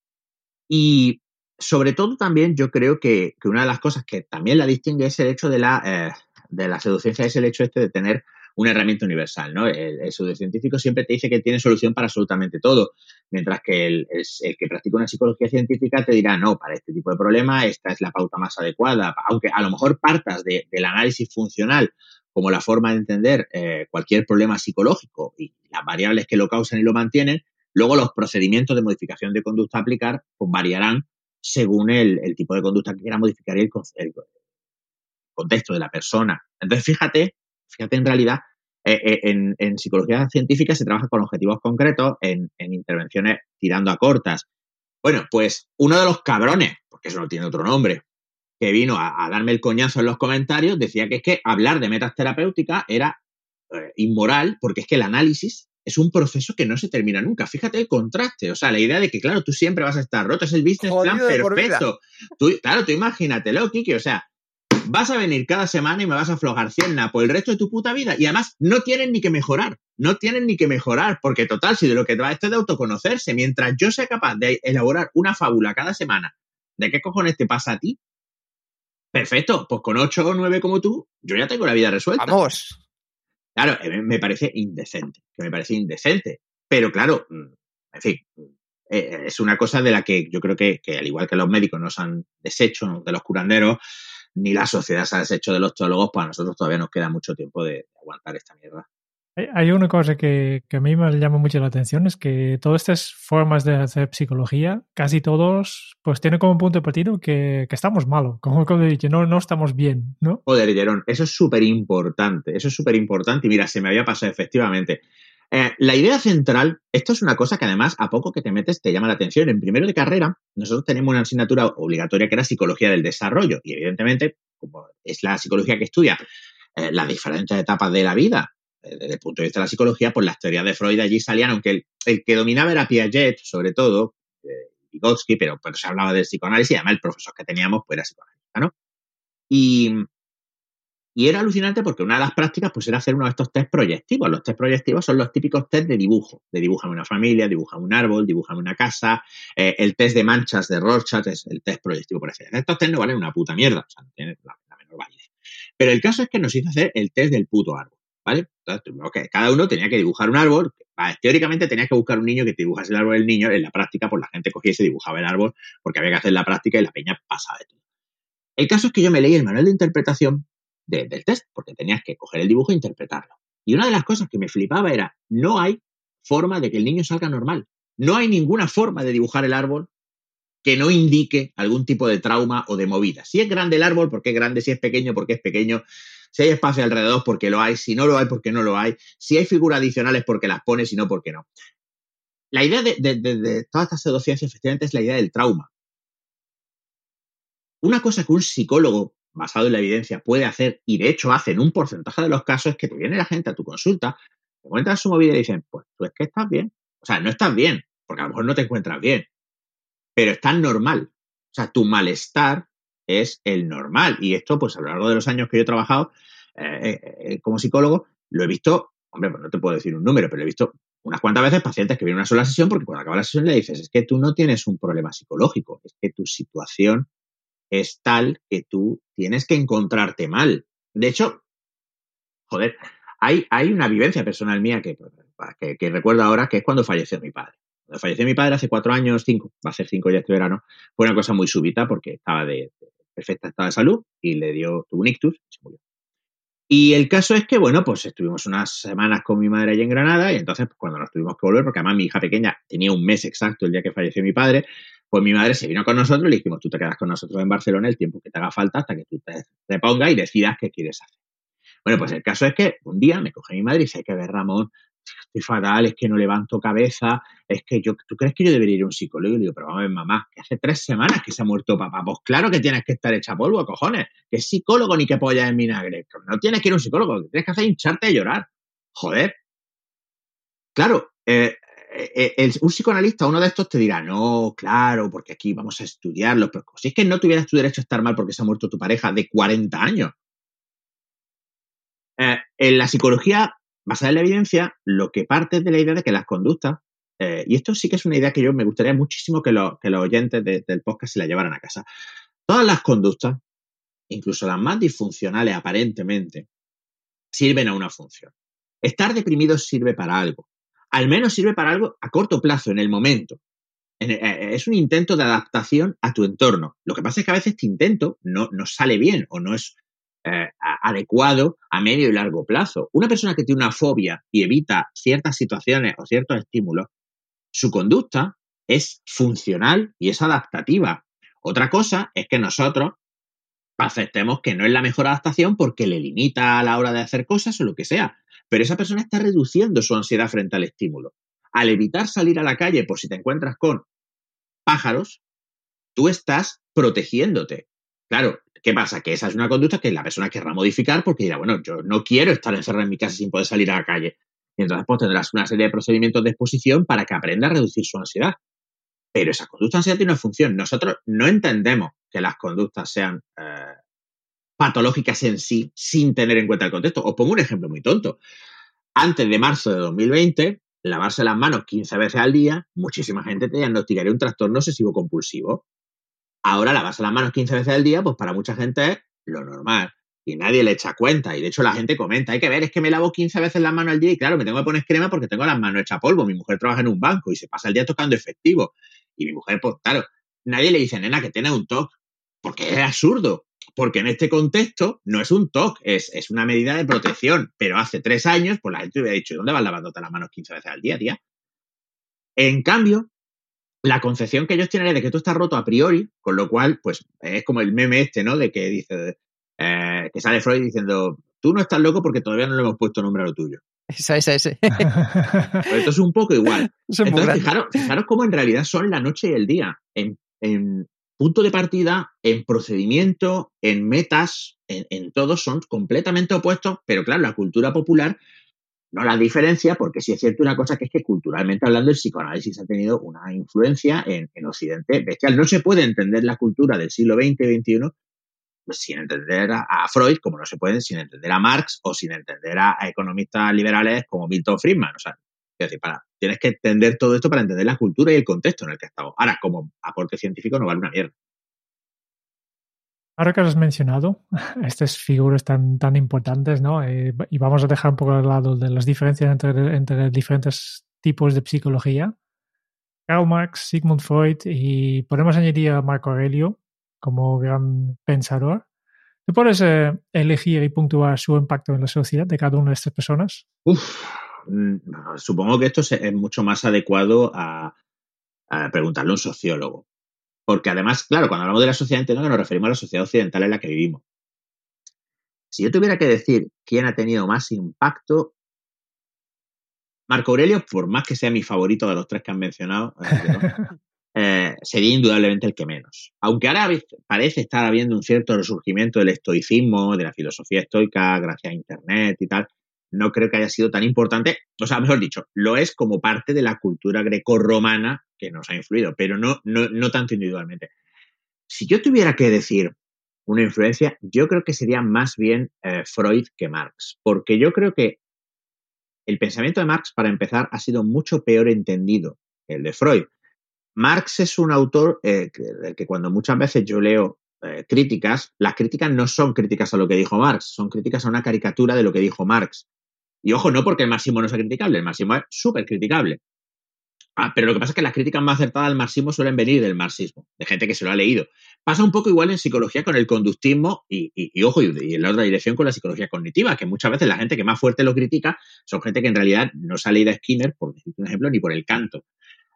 Y sobre todo también yo creo que, una de las cosas que también la distingue es el hecho de la, eh, de la seducencia, es el hecho este de tener una herramienta universal, ¿no? El, el pseudocientífico siempre te dice que tiene solución para absolutamente todo, mientras que el, que practica una psicología científica te dirá, no, para este tipo de problema esta es la pauta más adecuada, aunque a lo mejor partas del análisis funcional como la forma de entender eh, cualquier problema psicológico y las variables que lo causan y lo mantienen, luego los procedimientos de modificación de conducta aplicar pues, variarán según el, tipo de conducta que quiera modificar y el, el contexto de la persona. Entonces, fíjate fíjate, en realidad, eh, eh, en, psicología científica se trabaja con objetivos concretos, en, intervenciones tirando a cortas. Bueno, pues uno de los cabrones, porque eso no tiene otro nombre, que vino a, darme el coñazo en los comentarios, decía que es que hablar de metas terapéuticas era eh, inmoral, porque es que el análisis es un proceso que no se termina nunca. Fíjate el contraste, o sea, la idea de que, claro, tú siempre vas a estar roto, es el business plan perfecto. claro, tú imagínatelo, Kiki, o sea, vas a venir cada semana y me vas a aflojar 100 por el resto de tu puta vida. Y además, no tienen ni que mejorar. No tienen ni que mejorar, porque total, si de lo que te va esto es de autoconocerse, mientras yo sea capaz de elaborar una fábula cada semana de qué cojones te pasa a ti, perfecto, pues con 8 o 9 como tú, yo ya tengo la vida resuelta. Vamos. Claro, eh, me parece indecente, que me parece indecente. Pero claro, mm, en fin, eh, es una cosa de la que yo creo que, que, al igual que los médicos nos han deshecho, de los curanderos, ni la sociedad se ha deshecho de los teólogos, para nosotros todavía nos queda mucho tiempo de aguantar esta mierda. Hay una cosa que, a mí me llama mucho la atención, es que todas estas formas de hacer psicología, casi todos, pues tienen como punto de partido que, estamos malos, como que no, no estamos bien, ¿no? Joder, Jerón, eso es súper importante, eso es súper importante y mira, se me había pasado efectivamente. Eh, la idea central, esto es una cosa que además a poco que te metes te llama la atención. En primero de carrera, nosotros tenemos una asignatura obligatoria que era psicología del desarrollo y evidentemente, como es la psicología que estudia eh, las diferentes etapas de la vida, eh, desde el punto de vista de la psicología, pues las teorías de Freud allí salían, aunque el, que dominaba era Piaget, sobre todo, Vygotsky, pero, pero se hablaba del psicoanálisis y además el profesor que teníamos pues era psicoanalista, ¿no? Y, Y era alucinante porque una de las prácticas pues era hacer uno de estos test proyectivos. Los test proyectivos son los típicos test de dibujo. De dibújame una familia, dibújame un árbol, dibújame una casa. Eh, el test de manchas de Rorschach es el test proyectivo por excelencia. Estos test no valen una puta mierda. O sea, no tienen la, menor validez. Pero el caso es que nos hizo hacer el test del puto árbol. ¿Vale? Entonces, cada uno tenía que dibujar un árbol. Teóricamente tenía que buscar un niño que te dibujase el árbol del niño. En la práctica, pues la gente cogía y se dibujaba el árbol porque había que hacer la práctica y la peña pasaba de todo. El caso es que yo me leí el manual de interpretación del test, porque tenías que coger el dibujo e interpretarlo. Y una de las cosas que me flipaba era, no hay forma de que el niño salga normal. No hay ninguna forma de dibujar el árbol que no indique algún tipo de trauma o de movida. Si es grande el árbol, porque es grande, si es pequeño, porque es pequeño, si hay espacio alrededor, porque lo hay, si no lo hay, porque no lo hay, si hay figuras adicionales, porque las pones, si no, porque no. La idea de, de estas pseudociencias, efectivamente, es la idea del trauma. Una cosa que un psicólogo basado en la evidencia, puede hacer, y de hecho hace en un porcentaje de los casos, que te viene la gente a tu consulta, te cuentas su movida y dicen, pues tú es que estás bien. O sea, no estás bien, porque a lo mejor no te encuentras bien, pero estás normal. O sea, tu malestar es el normal. Y esto, pues a lo largo de los años que yo he trabajado eh, eh, eh, como psicólogo, lo he visto, hombre, pues no te puedo decir un número, pero he visto unas cuantas veces pacientes que vienen a una sola sesión porque cuando acaba la sesión le dices, es que tú no tienes un problema psicológico, es que tu situación es tal que tú tienes que encontrarte mal. De hecho, joder, hay, hay una vivencia personal mía que, que, recuerdo ahora, que es cuando falleció mi padre. Cuando falleció mi padre hace cuatro años, cinco, va a ser cinco ya este verano, fue una cosa muy súbita porque estaba de, perfecta estado de salud y le dio, un ictus se murió. Y el caso es que, bueno, pues estuvimos unas semanas con mi madre allí en Granada y entonces pues, cuando nos tuvimos que volver, porque además mi hija pequeña tenía un mes exacto el día que falleció mi padre, pues mi madre se vino con nosotros y le dijimos, tú te quedas con nosotros en Barcelona el tiempo que te haga falta hasta que tú te, te pongas y decidas qué quieres hacer. Bueno, pues el caso es que un día me coge mi madre y dice, hay que ver, Ramón, estoy fatal, es que no levanto cabeza, es que yo, ¿tú crees que yo debería ir a un psicólogo? Y le digo, pero vamos a ver, mamá, que hace tres semanas que se ha muerto papá. Pues claro que tienes que estar hecha polvo, cojones. Que psicólogo ni que polla en vinagre. No tienes que ir a un psicólogo, lo que tienes que hacer es hincharte a llorar. Joder. Claro, eh, eh, eh, un psicoanalista, uno de estos te dirá, no, claro, porque aquí vamos a estudiarlo, pero si es que no tuvieras tu derecho a estar mal porque se ha muerto tu pareja de 40 años. En la psicología basada en la evidencia, lo que parte de la idea de que las conductas, y esto sí que es una idea que yo me gustaría muchísimo que, los oyentes del podcast se la llevaran a casa. Todas las conductas, incluso las más disfuncionales aparentemente, sirven a una función. Estar deprimido sirve para algo al menos sirve para algo a corto plazo, en el momento. Eh, eh, es un intento de adaptación a tu entorno. Lo que pasa es que a veces este intento no, no sale bien o no es eh, adecuado a medio y largo plazo. Una persona que tiene una fobia y evita ciertas situaciones o ciertos estímulos, su conducta es funcional y es adaptativa. Otra cosa es que nosotros aceptemos que no es la mejor adaptación porque le limita a la hora de hacer cosas o lo que sea pero esa persona está reduciendo su ansiedad frente al estímulo. Al evitar salir a la calle por si te encuentras con pájaros, tú estás protegiéndote. Claro, ¿qué pasa? Que esa es una conducta que la persona querrá modificar porque dirá, bueno, yo no quiero estar encerrado en mi casa sin poder salir a la calle. Y entonces pues tendrás una serie de procedimientos de exposición para que aprenda a reducir su ansiedad. Pero esa conducta ansiedad tiene una función. Nosotros no entendemos que las conductas sean eh, patológicas en sí sin tener en cuenta el contexto. Os pongo un ejemplo muy tonto. Antes de marzo de 2020, lavarse las manos 15 veces al día, muchísima gente te diagnosticaría un trastorno obsesivo compulsivo. Ahora lavarse las manos 15 veces al día, pues para mucha gente es lo normal. Y nadie le echa cuenta. Y de hecho la gente comenta, hay que ver, es que me lavo 15 veces las manos al día y claro, me tengo que poner crema porque tengo las manos hechas polvo. Mi mujer trabaja en un banco y se pasa el día tocando efectivo. Y mi mujer, pues claro, nadie le dice, nena, que tiene un TOC. Porque es absurdo porque en este contexto no es un TOC, es, es, una medida de protección. Pero hace tres años, pues la gente hubiera dicho, ¿dónde vas lavándote las manos 15 veces al día, tía? En cambio, la concepción que ellos tienen es de que tú estás roto a priori, con lo cual, pues es como el meme este, ¿no? De que dice, eh, que sale Freud diciendo, tú no estás loco porque todavía no le hemos puesto nombre a lo tuyo. Esa, esa, esa. [laughs] Pues esto es un poco igual. [laughs] Entonces, fijaros, fijaros cómo en realidad son la noche y el día. En, en, punto de partida, en procedimiento, en metas, en, todos son completamente opuestos, pero claro, la cultura popular no la diferencia porque sí es cierto una cosa que es que culturalmente hablando el psicoanálisis ha tenido una influencia en, Occidente bestial. No se puede entender la cultura del siglo XX y XXI sin entender a, Freud, como no se pueden sin entender a Marx o sin entender a, economistas liberales como Milton Friedman. O sea, es decir, para, tienes que entender todo esto para entender la cultura y el contexto en el que estamos. Ahora, como aporte científico no vale una mierda. Ahora que has mencionado [laughs] estas figuras tan, tan importantes, ¿no? Eh, y vamos a dejar un poco al lado de las diferencias entre, entre diferentes tipos de psicología. Karl Marx, Sigmund Freud y podemos añadir a Marco Aurelio como gran pensador. ¿Te puedes eh, elegir y puntuar su impacto en la sociedad de cada una de estas personas? Mm, supongo que esto es mucho más adecuado a, a preguntarle a un sociólogo. Porque además, claro, cuando hablamos de la sociedad entera nos referimos a la sociedad occidental en la que vivimos. Si yo tuviera que decir quién ha tenido más impacto, Marco Aurelio, por más que sea mi favorito de los tres que han mencionado, eh, [laughs] eh, sería indudablemente el que menos. Aunque ahora parece estar habiendo un cierto resurgimiento del estoicismo, de la filosofía estoica, gracias a Internet y tal, no creo que haya sido tan importante, o sea, mejor dicho, lo es como parte de la cultura greco-romana que nos ha influido, pero no, no, tanto individualmente. Si yo tuviera que decir una influencia, yo creo que sería más bien eh, Freud que Marx, porque yo creo que el pensamiento de Marx, para empezar, ha sido mucho peor entendido que el de Freud. Marx es un autor eh, que, cuando muchas veces yo leo eh, críticas, las críticas no son críticas a lo que dijo Marx, son críticas a una caricatura de lo que dijo Marx. Y ojo, no porque el máximo no sea criticable, el máximo es súper criticable. Ah, pero lo que pasa es que las críticas más acertadas al marxismo suelen venir del marxismo, de gente que se lo ha leído. Pasa un poco igual en psicología con el conductismo y, ojo, y, en la otra dirección con la psicología cognitiva, que muchas veces la gente que más fuerte lo critica son gente que en realidad no se ha leído a Skinner, por un ejemplo, ni por el canto.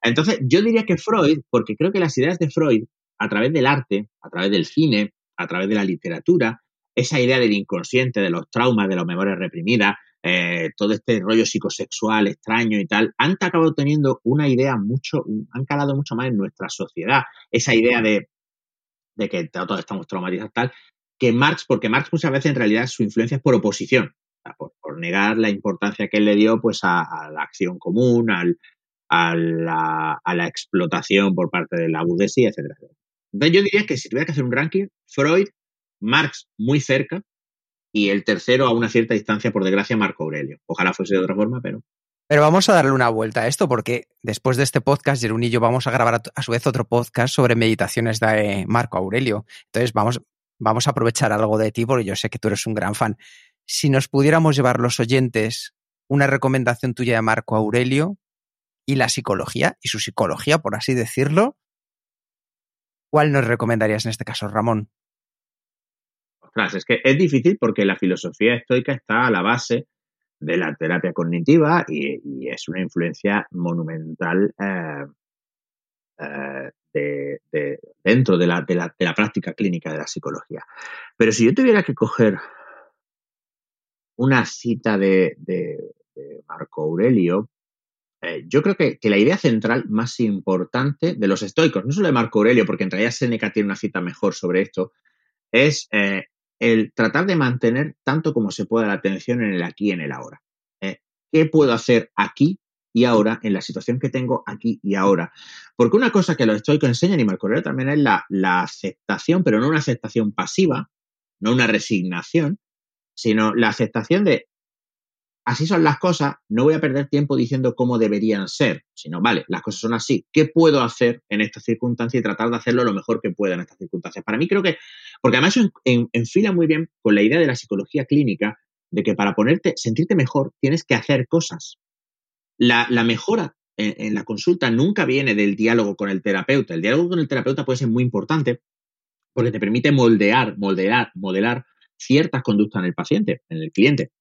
Entonces, yo diría que Freud, porque creo que las ideas de Freud, a través del arte, a través del cine, a través de la literatura, esa idea del inconsciente, de los traumas, de las memorias reprimidas, eh, todo este rollo psicosexual extraño y tal, han acabado teniendo una idea mucho, han calado mucho más en nuestra sociedad. Esa idea de, que todos estamos traumatizados tal, que Marx, porque Marx muchas veces en realidad su influencia es por oposición, por, negar la importancia que él le dio pues a, la acción común, al, a, la, a, la, explotación por parte de la burguesía, etcétera, Entonces yo diría que si tuviera que hacer un ranking, Freud, Marx muy cerca, y el tercero a una cierta distancia, por desgracia, Marco Aurelio. Ojalá fuese de otra forma, pero... Pero vamos a darle una vuelta a esto porque después de este podcast, Jerún y yo vamos a grabar a su vez otro podcast sobre meditaciones de Marco Aurelio. Entonces vamos, vamos a aprovechar algo de ti porque yo sé que tú eres un gran fan. Si nos pudiéramos llevar los oyentes una recomendación tuya de Marco Aurelio y la psicología, y su psicología, por así decirlo, ¿cuál nos recomendarías en este caso, Ramón? Es que es difícil porque la filosofía estoica está a la base de la terapia cognitiva y, es una influencia monumental eh, eh, dentro de la, práctica clínica de la psicología. Pero si yo tuviera que coger una cita de, Marco Aurelio, eh, yo creo que, la idea central más importante de los estoicos, no solo de Marco Aurelio, porque en realidad Seneca tiene una cita mejor sobre esto, es el tratar de mantener tanto como se pueda la atención en el aquí y en el ahora. ¿eh? ¿Qué puedo hacer aquí y ahora en la situación que tengo aquí y ahora? Porque una cosa que los estoicos enseñan y Marco también es la, la aceptación, pero no una aceptación pasiva, no una resignación, sino la aceptación de así son las cosas, no voy a perder tiempo diciendo cómo deberían ser, sino, vale, las cosas son así, ¿qué puedo hacer en estas circunstancias y tratar de hacerlo lo mejor que pueda en estas circunstancias? Para mí creo que, porque además eso enfila muy bien con la idea de la psicología clínica, de que para ponerte, sentirte mejor, tienes que hacer cosas. La, mejora en, en, la consulta nunca viene del diálogo con el terapeuta. El diálogo con el terapeuta puede ser muy importante porque te permite moldear, moldear, modelar ciertas conductas en el paciente, en el cliente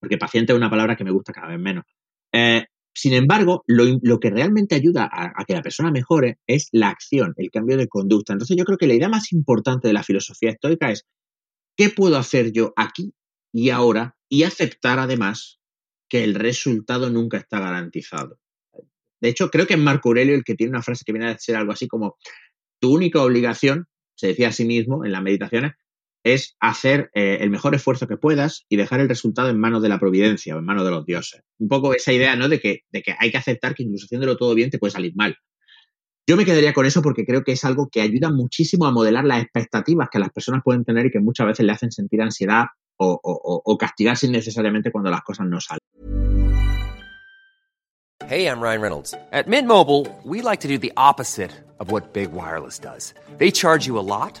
porque paciente es una palabra que me gusta cada vez menos. Eh, sin embargo, lo, que realmente ayuda a, que la persona mejore es la acción, el cambio de conducta. Entonces yo creo que la idea más importante de la filosofía estoica es qué puedo hacer yo aquí y ahora y aceptar además que el resultado nunca está garantizado. De hecho, creo que es Marco Aurelio el que tiene una frase que viene a ser algo así como tu única obligación, se decía a sí mismo en las meditaciones, es hacer eh, el mejor esfuerzo que puedas y dejar el resultado en manos de la providencia o en manos de los dioses. Un poco esa idea, ¿no? De que, de que hay que aceptar que incluso haciéndolo todo bien te puede salir mal. Yo me quedaría con eso porque creo que es algo que ayuda muchísimo a modelar las expectativas que las personas pueden tener y que muchas veces le hacen sentir ansiedad o, castigarse innecesariamente cuando las cosas no salen. Hey, I'm Ryan Reynolds. At Mint Mobile, we like to do the opposite of what Big Wireless does. They charge you a lot,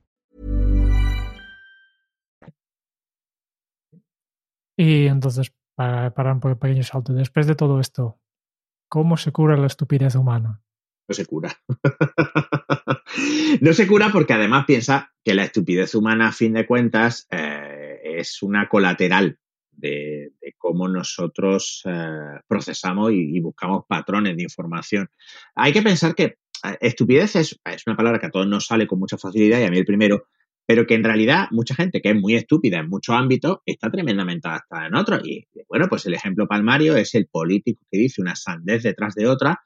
Y entonces, para, para un pequeño salto, después de todo esto, ¿cómo se cura la estupidez humana? no se cura. [laughs] no se cura porque además piensa que la estupidez humana, a fin de cuentas, eh, es una colateral de, cómo nosotros eh, procesamos y, y, buscamos patrones de información. Hay que pensar que eh, estupidez es, es, una palabra que a todos nos sale con mucha facilidad y a mí el primero, pero que en realidad mucha gente que es muy estúpida en muchos ámbitos está tremendamente adaptada en otros. Y bueno, pues el ejemplo palmario es el político que dice una sandez detrás de otra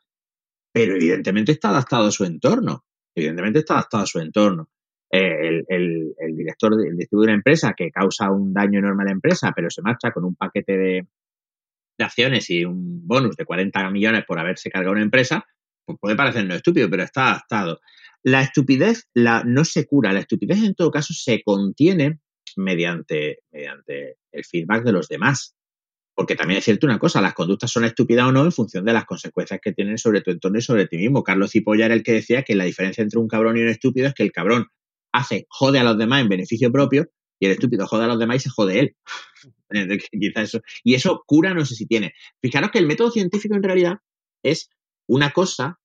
pero evidentemente está adaptado a su entorno. Evidentemente está adaptado a su entorno. Eh, el, el, director, el de una empresa que causa un daño enorme a la empresa, pero se marcha con un paquete de, de acciones y un bonus de 40 millones por haberse cargado una empresa, pues puede parecernos estúpido, pero está adaptado. La estupidez la, no se cura, la estupidez en todo caso se contiene mediante, el feedback de los demás. Porque también es cierto una cosa, las conductas son estúpidas o no en función de las consecuencias que tienen sobre tu entorno y sobre ti mismo. Carlos Cipolla era el que decía que la diferencia entre un cabrón y un estúpido es que el cabrón hace, jode a los demás en beneficio propio y el estúpido jode a los demás y se jode él. [laughs] Quizá eso. Y eso cura no sé si tiene. Fijaros que el método científico en realidad es una cosa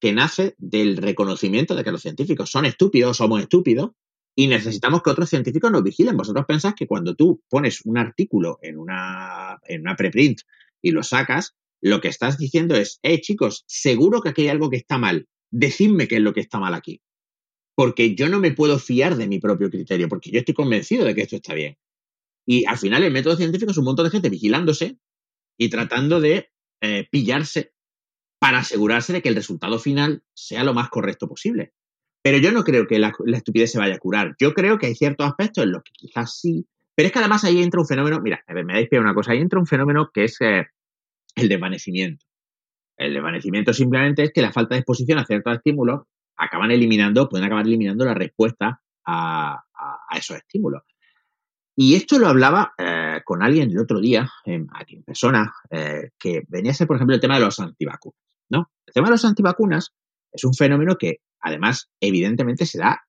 que nace del reconocimiento de que los científicos son estúpidos, somos estúpidos, y necesitamos que otros científicos nos vigilen. Vosotros pensáis que cuando tú pones un artículo en una, en una preprint y lo sacas, lo que estás diciendo es, eh, chicos, seguro que aquí hay algo que está mal. Decidme qué es lo que está mal aquí. Porque yo no me puedo fiar de mi propio criterio, porque yo estoy convencido de que esto está bien. Y al final el método científico es un montón de gente vigilándose y tratando de eh, pillarse para asegurarse de que el resultado final sea lo más correcto posible. Pero yo no creo que la, estupidez se vaya a curar. Yo creo que hay ciertos aspectos en los que quizás sí. Pero es que además ahí entra un fenómeno, mira, me dais pie una cosa, ahí entra un fenómeno que es eh, el desvanecimiento. El desvanecimiento simplemente es que la falta de exposición a ciertos estímulos acaban eliminando, pueden acabar eliminando la respuesta a, a, a esos estímulos. Y esto lo hablaba eh, con alguien el otro día, eh, aquí en persona, eh, que venía a ser, por ejemplo, el tema de los antivacunas. El tema de los antivacunas es un fenómeno que además, evidentemente, se da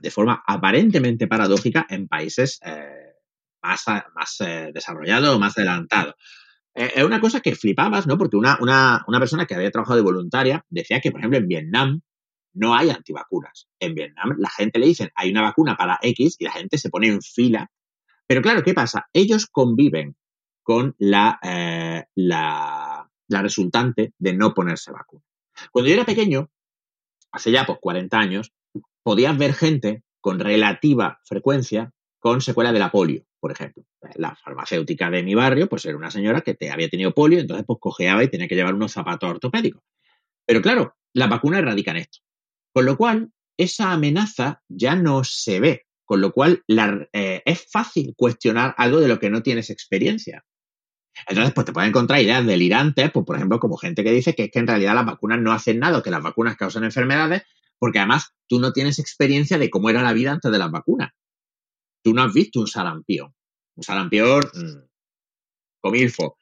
de forma aparentemente paradójica en países eh, más, eh, desarrollados o más adelantados. Eh, es una cosa que flipabas, ¿no? Porque una, persona que había trabajado de voluntaria decía que, por ejemplo, en Vietnam no hay antivacunas. En Vietnam la gente le dicen hay una vacuna para X y la gente se pone en fila. Pero claro, ¿qué pasa? Ellos conviven con eh, la, la resultante de no ponerse vacuna. Cuando yo era pequeño, hace ya pues 40 años, podías ver gente con relativa frecuencia con secuela de la polio, por ejemplo. La farmacéutica de mi barrio, pues era una señora que te había tenido polio, entonces pues cojeaba y tenía que llevar unos zapatos ortopédicos. Pero claro, la vacuna erradica esto. Con lo cual, esa amenaza ya no se ve. Con lo cual, eh, es fácil cuestionar algo de lo que no tienes experiencia. Entonces, pues te pueden encontrar ideas delirantes, pues por ejemplo, como gente que dice que es que en realidad las vacunas no hacen nada, que las vacunas causan enfermedades, porque además tú no tienes experiencia de cómo era la vida antes de las vacunas. Tú no has visto un sarampión. Un sarampión mmm, comilfo.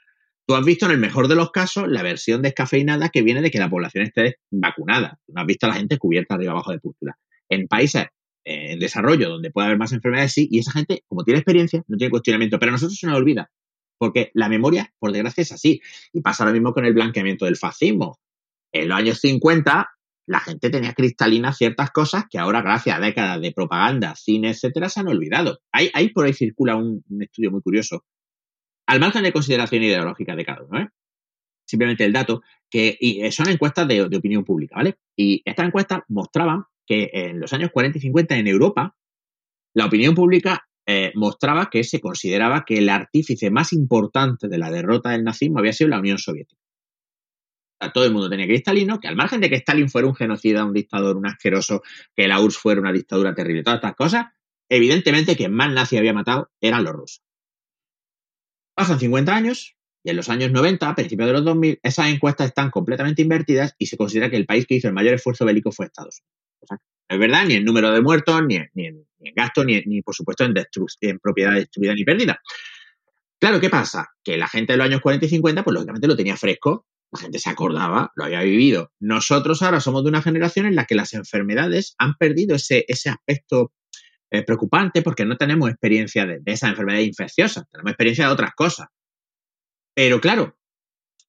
Tú has visto en el mejor de los casos la versión descafeinada que viene de que la población esté vacunada. No has visto a la gente cubierta arriba abajo de pústula. En países en desarrollo, donde puede haber más enfermedades, sí, y esa gente, como tiene experiencia, no tiene cuestionamiento, pero a nosotros se nos olvida, porque la memoria, por desgracia, es así. Y pasa lo mismo con el blanqueamiento del fascismo. En los años 50, la gente tenía cristalinas ciertas cosas que ahora, gracias a décadas de propaganda, cine, etcétera, se han olvidado. Ahí, por ahí circula un, estudio muy curioso, al margen de consideración ideológica de cada uno, ¿eh? simplemente el dato, que y son encuestas de, de opinión pública, ¿vale? Y estas encuestas mostraban que en los años 40 y 50 en Europa, la opinión pública eh, mostraba que se consideraba que el artífice más importante de la derrota del nazismo había sido la Unión Soviética. todo el mundo tenía cristalino, que al margen de que Stalin fuera un genocida, un dictador, un asqueroso, que la URSS fuera una dictadura terrible, todas estas cosas, evidentemente quien más nazi había matado eran los rusos. Pasan 50 años y en los años 90, a principios de los 2000, esas encuestas están completamente invertidas y se considera que el país que hizo el mayor esfuerzo bélico fue Estados Unidos. Es verdad ni en número de muertos, ni en, gasto, ni, por supuesto en, en propiedad destruida ni perdida. Claro, ¿qué pasa? Que la gente de los años 40 y 50, pues lógicamente lo tenía fresco, la gente se acordaba, lo había vivido. Nosotros ahora somos de una generación en la que las enfermedades han perdido ese, ese aspecto eh, preocupante porque no tenemos experiencia de, de esas enfermedades infecciosas, tenemos experiencia de otras cosas. Pero claro,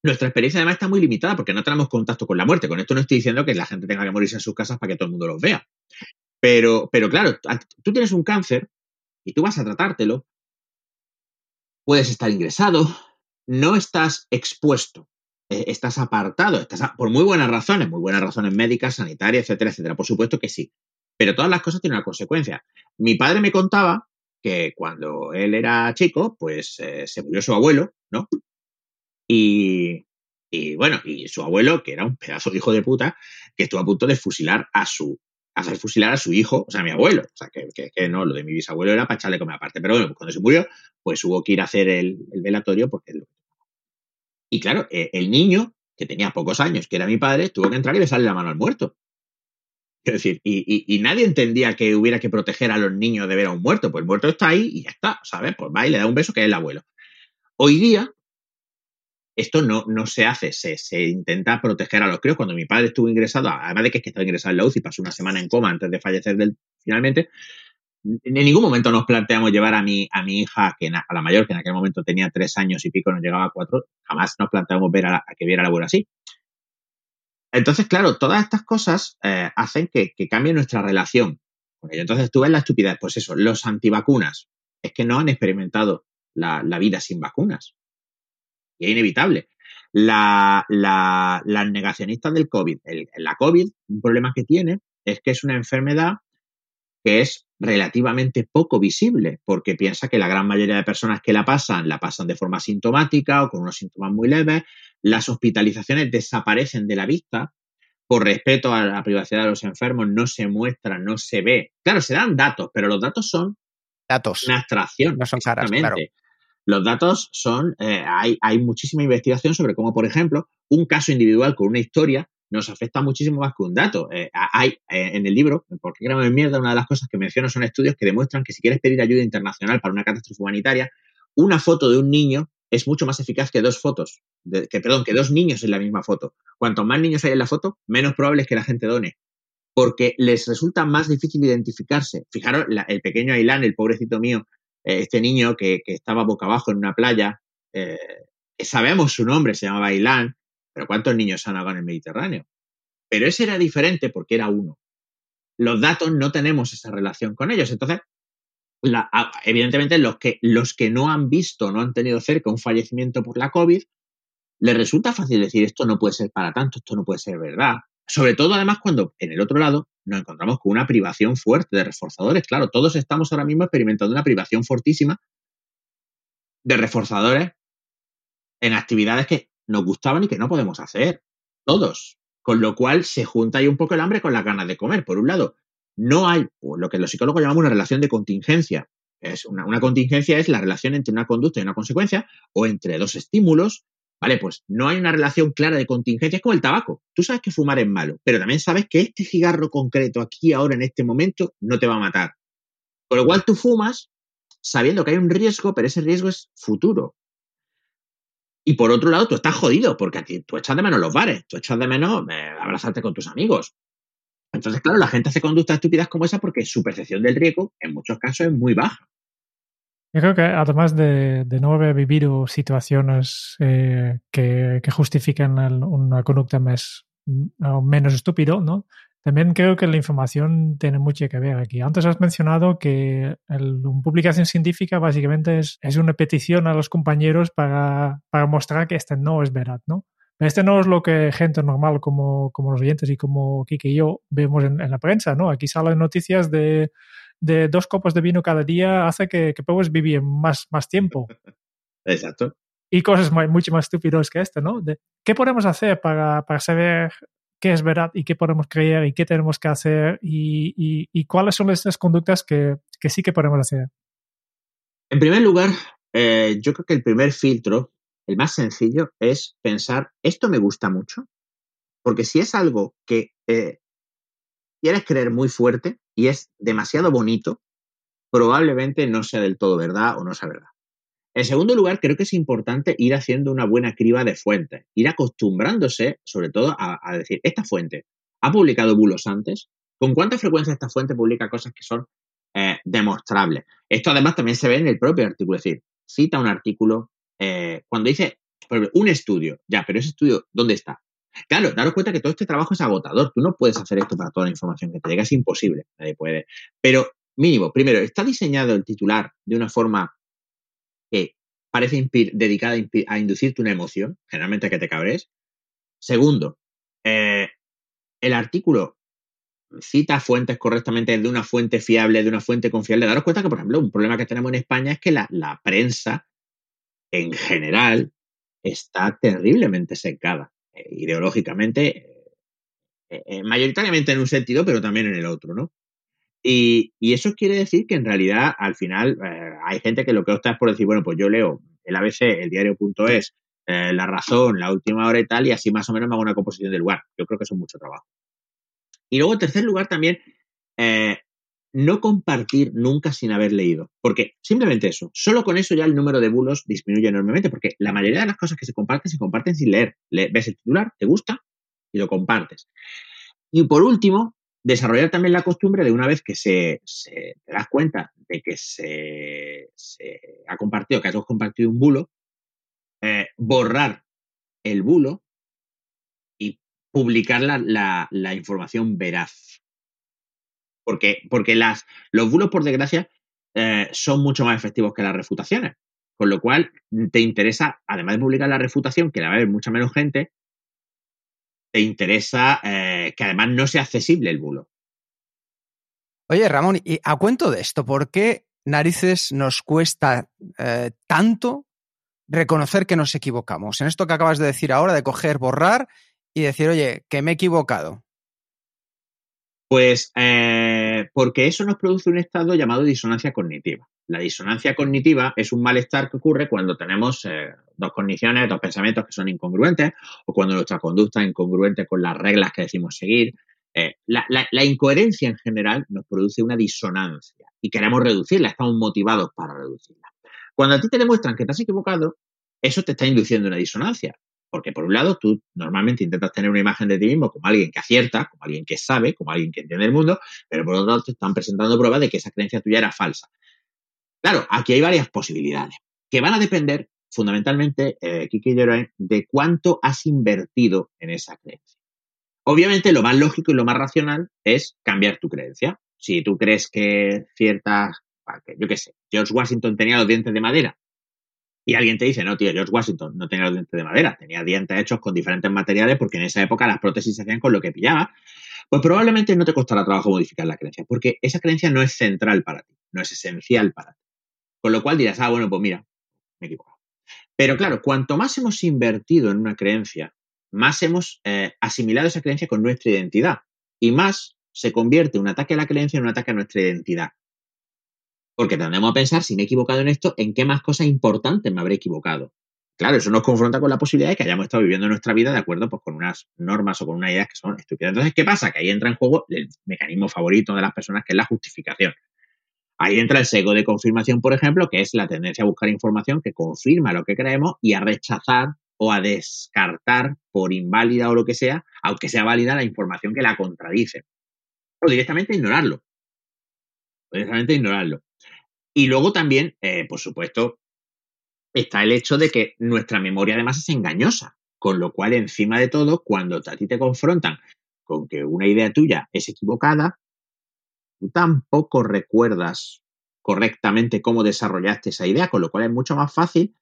nuestra experiencia además está muy limitada porque no tenemos contacto con la muerte. Con esto no estoy diciendo que la gente tenga que morirse en sus casas para que todo el mundo los vea. Pero, pero claro, tú tienes un cáncer y tú vas a tratártelo, puedes estar ingresado, no estás expuesto, eh, estás apartado, estás por muy buenas razones, muy buenas razones médicas, sanitarias, etcétera, etcétera. Por supuesto que sí. Pero todas las cosas tienen una consecuencia. Mi padre me contaba que cuando él era chico, pues eh, se murió su abuelo, ¿no? Y, bueno, y su abuelo, que era un pedazo de hijo de puta, que estuvo a punto de fusilar a su hacer fusilar a su hijo, o sea, a mi abuelo. O sea, que, que, no, lo de mi bisabuelo era para echarle comer aparte. Pero bueno, cuando se murió, pues hubo que ir a hacer el, velatorio porque Y claro, e, el niño, que tenía pocos años, que era mi padre, tuvo que entrar y besarle la mano al muerto. Es decir, y, y, nadie entendía que hubiera que proteger a los niños de ver a un muerto. Pues el muerto está ahí y ya está, ¿sabes? Pues va y le da un beso que es el abuelo. Hoy día, esto no, no se hace, se, se, intenta proteger a los críos. Cuando mi padre estuvo ingresado, además de que, es que estaba ingresado en la UCI, pasó una semana en coma antes de fallecer finalmente, en ningún momento nos planteamos llevar a mi, a mi hija, que a la mayor, que en aquel momento tenía tres años y pico, no llegaba a cuatro, jamás nos planteamos ver a, que viera la abuela así. Entonces, claro, todas estas cosas eh, hacen que, que, cambie nuestra relación con ello. Entonces, tú ves la estupidez, pues eso, los antivacunas, es que no han experimentado la, la vida sin vacunas es inevitable. La, la, las negacionistas del COVID, la COVID, un problema que tiene es que es una enfermedad que es relativamente poco visible, porque piensa que la gran mayoría de personas que la pasan, la pasan de forma sintomática o con unos síntomas muy leves, las hospitalizaciones desaparecen de la vista, por respeto a la privacidad de los enfermos, no se muestra, no se ve. Claro, se dan datos, pero los datos son datos. Una abstracción. No son caras, claro. Los datos son, eh, hay, hay muchísima investigación sobre cómo, por ejemplo, un caso individual con una historia nos afecta muchísimo más que un dato. Eh, hay eh, en el libro, ¿Por qué gramo de mierda? Una de las cosas que menciono son estudios que demuestran que si quieres pedir ayuda internacional para una catástrofe humanitaria, una foto de un niño es mucho más eficaz que dos fotos, que perdón, que dos niños en la misma foto. Cuanto más niños hay en la foto, menos probable es que la gente done, porque les resulta más difícil identificarse. Fijaros, el pequeño Ailán, el pobrecito mío, eh, este niño que, estaba boca abajo en una playa, eh, sabemos su nombre, se llamaba Ilan, pero ¿cuántos niños han ahogado en el Mediterráneo? Pero ese era diferente porque era uno. Los datos no tenemos esa relación con ellos. Entonces, evidentemente, los que, los que no han visto, no han tenido cerca un fallecimiento por la COVID, les resulta fácil decir esto no puede ser para tanto, esto no puede ser verdad. Sobre todo, además, cuando en el otro lado nos encontramos con una privación fuerte de reforzadores. Claro, todos estamos ahora mismo experimentando una privación fortísima de reforzadores en actividades que nos gustaban y que no podemos hacer. Todos. Con lo cual se junta ahí un poco el hambre con las ganas de comer. Por un lado, no hay lo que los psicólogos llamamos una relación de contingencia. Es una, una contingencia es la relación entre una conducta y una consecuencia o entre dos estímulos Vale, pues no hay una relación clara de contingencia, es como el tabaco. Tú sabes que fumar es malo, pero también sabes que este cigarro concreto aquí, ahora, en este momento, no te va a matar. Con lo cual tú fumas sabiendo que hay un riesgo, pero ese riesgo es futuro. Y por otro lado, tú estás jodido, porque a ti, tú echas de menos los bares, tú echas de menos eh, abrazarte con tus amigos. Entonces, claro, la gente hace conductas estúpidas como esa porque su percepción del riesgo en muchos casos es muy baja. Yo creo que además de, no haber vivido situaciones eh, que, justifiquen una conducta más, menos estúpido, ¿no? También creo que la información tiene mucho que ver aquí. Antes has mencionado que una publicación científica básicamente es, es, una petición a los compañeros para, para mostrar que este no es verdad, ¿no? Este no es lo que gente normal como, como los oyentes y como Kike y yo vemos en, la prensa, ¿no? Aquí salen noticias de, de, dos copos de vino cada día hace que, que puedas vivir más, más tiempo. [laughs] Exacto. Y cosas mucho más estúpidas que esto, ¿no? De, ¿Qué podemos hacer para, para saber qué es verdad y qué podemos creer y qué tenemos que hacer y, y, y cuáles son esas conductas que, que, sí que podemos hacer? En primer lugar, eh, yo creo que el primer filtro el más sencillo es pensar, esto me gusta mucho, porque si es algo que eh, quieres creer muy fuerte y es demasiado bonito, probablemente no sea del todo verdad o no sea verdad. En segundo lugar, creo que es importante ir haciendo una buena criba de fuentes, ir acostumbrándose sobre todo a, decir, esta fuente ha publicado bulos antes, ¿con cuánta frecuencia esta fuente publica cosas que son eh, demostrables? Esto además también se ve en el propio artículo, es decir, cita un artículo, eh, cuando dice un estudio, ya, pero ese estudio, ¿dónde está? Claro, daros cuenta que todo este trabajo es agotador. Tú no puedes hacer esto para toda la información que te llega, es imposible, nadie puede. Pero mínimo, primero, está diseñado el titular de una forma que parece dedicada a, inducirte una emoción, generalmente que te cabres. Segundo, eh, el artículo cita fuentes correctamente de una fuente fiable, de una fuente confiable. Daros cuenta que, por ejemplo, un problema que tenemos en España es que la prensa en general está terriblemente secada, eh, ideológicamente, eh, eh, mayoritariamente en un sentido, pero también en el otro, ¿no? Y, eso quiere decir que en realidad, al final, hay gente que lo que opta es por decir, bueno, pues yo leo el ABC, el diario.es, La Razón, La Última Hora y tal, y así más o menos me hago una composición del lugar. Yo creo que eso es mucho trabajo. Y luego, en tercer lugar, también no compartir nunca sin haber leído. Porque simplemente eso, solo con eso ya el número de bulos disminuye enormemente, porque la mayoría de las cosas que se comparten se comparten sin leer. ves el titular, te gusta y lo compartes. Y por último, desarrollar también la costumbre de una vez que se, te das cuenta de que se, ha compartido, que has compartido un bulo, eh, borrar el bulo y publicar la información veraz. Porque, porque las, los bulos, por desgracia, eh, son mucho más efectivos que las refutaciones. Con lo cual, te interesa, además de publicar la refutación, que la va a ver mucha menos gente, te interesa eh, que además no sea accesible el bulo. Oye, Ramón, y a cuento de esto, ¿por qué narices nos cuesta eh, tanto reconocer que nos equivocamos? En esto que acabas de decir ahora, de coger, borrar y decir, oye, que me he equivocado. Pues eh, porque eso nos produce un estado llamado disonancia cognitiva. La disonancia cognitiva es un malestar que ocurre cuando tenemos eh, dos cogniciones, dos pensamientos que son incongruentes o cuando nuestra conducta es incongruente con las reglas que decimos seguir. Eh, la, incoherencia en general nos produce una disonancia y queremos reducirla, estamos motivados para reducirla. Cuando a ti te demuestran que has equivocado, eso te está induciendo una disonancia. Porque por un lado, tú normalmente intentas tener una imagen de ti mismo como alguien que acierta, como alguien que sabe, como alguien que entiende el mundo, pero por otro lado te están presentando pruebas de que esa creencia tuya era falsa. Claro, aquí hay varias posibilidades que van a depender fundamentalmente, eh, Kiki de cuánto has invertido en esa creencia. Obviamente, lo más lógico y lo más racional es cambiar tu creencia. Si tú crees que ciertas, yo qué sé, George Washington tenía los dientes de madera y alguien te dice, no, tío, George Washington no tenía los dientes de madera, tenía dientes hechos con diferentes materiales porque en esa época las prótesis se hacían con lo que pillaba, pues probablemente no te costará trabajo modificar la creencia, porque esa creencia no es central para ti, no es esencial para ti. Con lo cual dirás, ah, bueno, pues mira, me he equivocado. Pero claro, cuanto más hemos invertido en una creencia, más hemos eh, asimilado esa creencia con nuestra identidad y más se convierte un ataque a la creencia en un ataque a nuestra identidad. Porque tendemos a pensar, si me he equivocado en esto, ¿en qué más cosas importantes me habré equivocado? Claro, eso nos confronta con la posibilidad de que hayamos estado viviendo nuestra vida de acuerdo pues, con unas normas o con unas ideas que son estúpidas. Entonces, ¿qué pasa? Que ahí entra en juego el mecanismo favorito de las personas, que es la justificación. Ahí entra el sesgo de confirmación, por ejemplo, que es la tendencia a buscar información que confirma lo que creemos y a rechazar o a descartar por inválida o lo que sea, aunque sea válida la información que la contradice. o directamente ignorarlo. O directamente ignorarlo. Y luego también, eh, por supuesto, está el hecho de que nuestra memoria además es engañosa. Con lo cual, encima de todo, cuando a ti te confrontan con que una idea tuya es equivocada, tú tampoco recuerdas correctamente cómo desarrollaste esa idea, con lo cual es mucho más fácil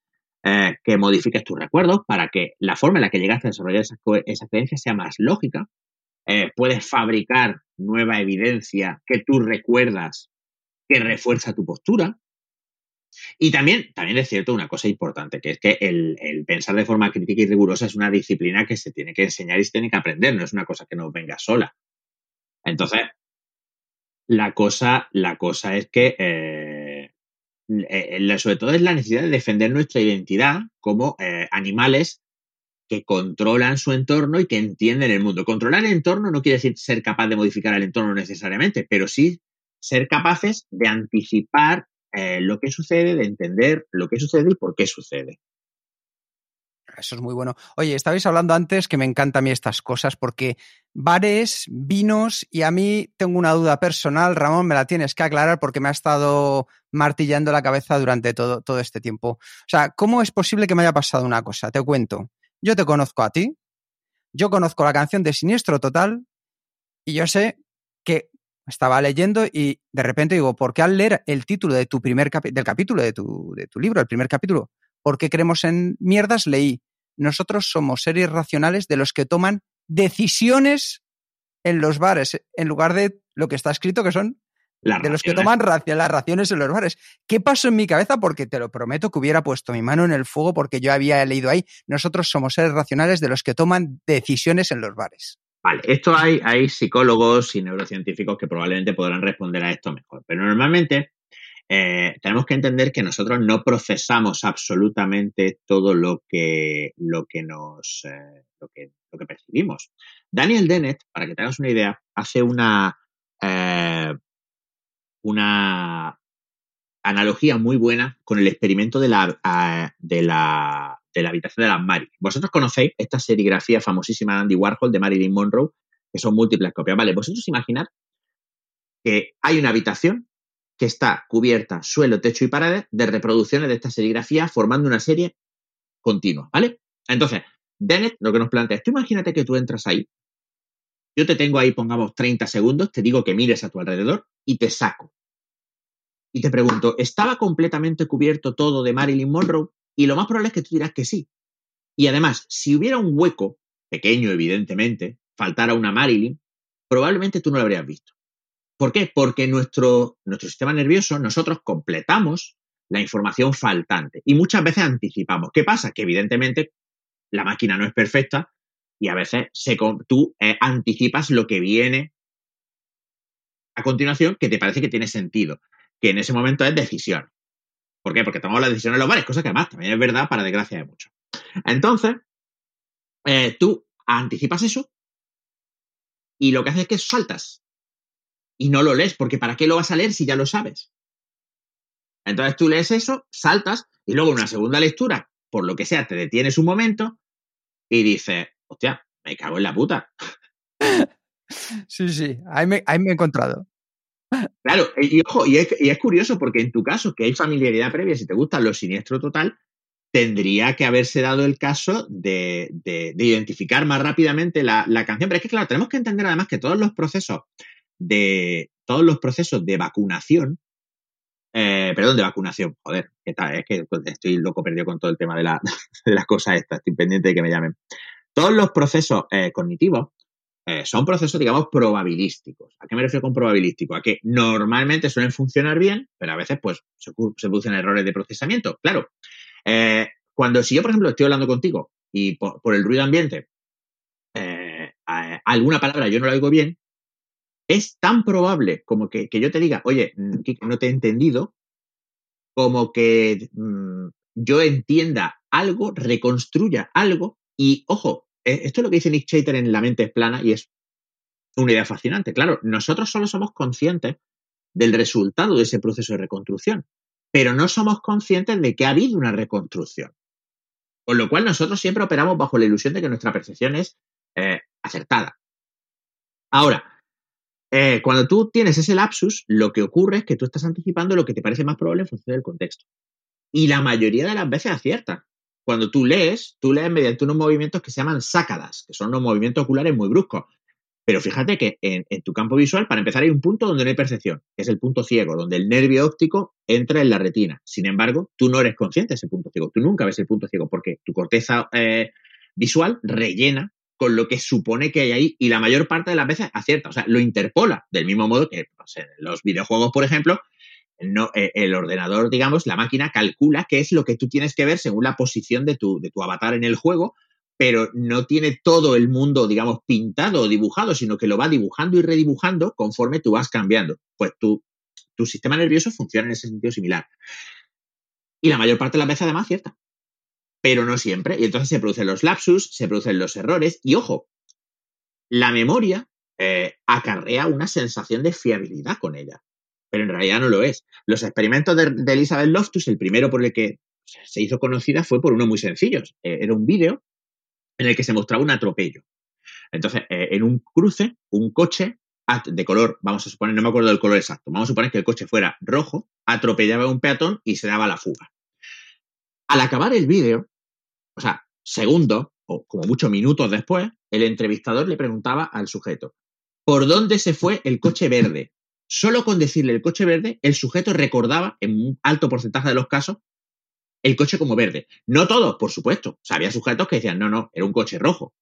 eh, que modifiques tus recuerdos para que la forma en la que llegaste a desarrollar esa, esa creencia sea más lógica. Eh, puedes fabricar nueva evidencia que tú recuerdas que refuerza tu postura. Y también, también es cierto una cosa importante, que es que el, pensar de forma crítica y rigurosa es una disciplina que se tiene que enseñar y se tiene que aprender, no es una cosa que nos venga sola. Entonces, la cosa, la cosa es que, eh, eh, sobre todo es la necesidad de defender nuestra identidad como eh, animales que controlan su entorno y que entienden el mundo. Controlar el entorno no quiere decir ser capaz de modificar el entorno necesariamente, pero sí ser capaces de anticipar eh, lo que sucede, de entender lo que sucede y por qué sucede. Eso es muy bueno. Oye, estabais hablando antes que me encantan a mí estas cosas porque bares, vinos y a mí tengo una duda personal, Ramón, me la tienes que aclarar porque me ha estado martillando la cabeza durante todo, todo este tiempo. O sea, ¿cómo es posible que me haya pasado una cosa? Te cuento. Yo te conozco a ti, yo conozco la canción de Siniestro Total y yo sé que estaba leyendo y de repente digo, ¿por qué al leer el título de tu primer del capítulo de tu, de tu libro, el primer capítulo, ¿por qué creemos en mierdas? Leí, nosotros somos seres racionales de los que toman decisiones en los bares, en lugar de lo que está escrito que son de los que toman las raciones en los bares. ¿Qué pasó en mi cabeza? Porque te lo prometo que hubiera puesto mi mano en el fuego porque yo había leído ahí, nosotros somos seres racionales de los que toman decisiones en los bares. Vale, esto hay, hay psicólogos y neurocientíficos que probablemente podrán responder a esto mejor, pero normalmente eh, tenemos que entender que nosotros no procesamos absolutamente todo lo que, lo que nos eh, lo, que, percibimos. Daniel Dennett, para que te hagas una idea, hace una, eh, una analogía muy buena con el experimento de la, de la de la habitación de las Mary. Vosotros conocéis esta serigrafía famosísima de Andy Warhol de Marilyn Monroe, que son múltiples copias. Vale, vosotros imaginad que hay una habitación que está cubierta, suelo, techo y paredes de reproducciones de esta serigrafía formando una serie continua, ¿vale? Entonces, Dennett lo que nos plantea es, tú imagínate que tú entras ahí, yo te tengo ahí, pongamos 30 segundos, te digo que mires a tu alrededor y te saco. Y te pregunto, ¿estaba completamente cubierto todo de Marilyn Monroe? Y lo más probable es que tú dirás que sí. Y además, si hubiera un hueco, pequeño evidentemente, faltara una Marilyn, probablemente tú no lo habrías visto. ¿Por qué? Porque nuestro, nuestro sistema nervioso, nosotros completamos la información faltante y muchas veces anticipamos. ¿Qué pasa? Que evidentemente la máquina no es perfecta y a veces tú eh, anticipas lo que viene a continuación que te parece que tiene sentido, que en ese momento es decisión. ¿Por qué? Porque tomamos las decisiones los bares, cosa que además también es verdad para desgracia de muchos. Entonces, eh, tú anticipas eso y lo que haces es que saltas y no lo lees, porque ¿para qué lo vas a leer si ya lo sabes? Entonces tú lees eso, saltas y luego en una segunda lectura, por lo que sea, te detienes un momento y dices, hostia, me cago en la puta. [laughs] Sí, sí, ahí me he encontrado. Claro, y ojo, y es, curioso porque en tu caso, que hay familiaridad previa, si te gusta lo siniestro total, tendría que haberse dado el caso de, identificar más rápidamente la, canción. Pero es que, claro, tenemos que entender además que todos los procesos de todos los procesos de vacunación, eh, perdón, de vacunación, joder, es que estoy loco perdido con todo el tema de, la, [laughs] de las cosas estas, estoy pendiente de que me llamen. Todos los procesos eh, cognitivos eh, son procesos, digamos, probabilísticos. ¿A qué me refiero con probabilístico? A que normalmente suelen funcionar bien, pero a veces, pues, se, producen errores de procesamiento. Claro, eh, cuando si yo, por ejemplo, estoy hablando contigo y por, el ruido ambiente, eh, alguna palabra yo no la oigo bien, es tan probable como que, yo te diga, oye, mm, no te he entendido, como que mm, yo entienda algo, reconstruya algo, y ojo, esto es lo que dice Nick Chater en La mente es plana y es una idea fascinante. Claro, nosotros solo somos conscientes del resultado de ese proceso de reconstrucción, pero no somos conscientes de que ha habido una reconstrucción. Con lo cual nosotros siempre operamos bajo la ilusión de que nuestra percepción es eh, acertada. Ahora, eh, cuando tú tienes ese lapsus, lo que ocurre es que tú estás anticipando lo que te parece más probable en función del contexto. Y la mayoría de las veces acierta. Cuando tú lees, tú lees mediante unos movimientos que se llaman sácadas, que son unos movimientos oculares muy bruscos. Pero fíjate que en, tu campo visual, para empezar, hay un punto donde no hay percepción, que es el punto ciego, donde el nervio óptico entra en la retina. Sin embargo, tú no eres consciente de ese punto ciego, tú nunca ves el punto ciego, porque tu corteza eh, visual rellena con lo que supone que hay ahí y la mayor parte de las veces acierta, o sea, lo interpola, del mismo modo que en los videojuegos, por ejemplo, no, eh, el ordenador, digamos, la máquina calcula qué es lo que tú tienes que ver según la posición de tu, avatar en el juego, pero no tiene todo el mundo, digamos, pintado o dibujado, sino que lo va dibujando y redibujando conforme tú vas cambiando. Pues tu, sistema nervioso funciona en ese sentido similar. Y la mayor parte de las veces además acierta pero no siempre. Y entonces se producen los lapsus, se producen los errores. Y ojo, la memoria eh, acarrea una sensación de fiabilidad con ella, pero en realidad no lo es. Los experimentos de, Elizabeth Loftus, el primero por el que se hizo conocida fue por uno muy sencillo. Eh, era un vídeo en el que se mostraba un atropello. Entonces, eh, en un cruce, un coche de color, vamos a suponer, no me acuerdo del color exacto, vamos a suponer que el coche fuera rojo, atropellaba a un peatón y se daba la fuga. Al acabar el vídeo, o sea, segundos o como muchos minutos después, el entrevistador le preguntaba al sujeto, ¿por dónde se fue el coche verde? Solo con decirle el coche verde, el sujeto recordaba, en un alto porcentaje de los casos, el coche como verde. No todos, por supuesto. O sea, había sujetos que decían, no, no, era un coche rojo.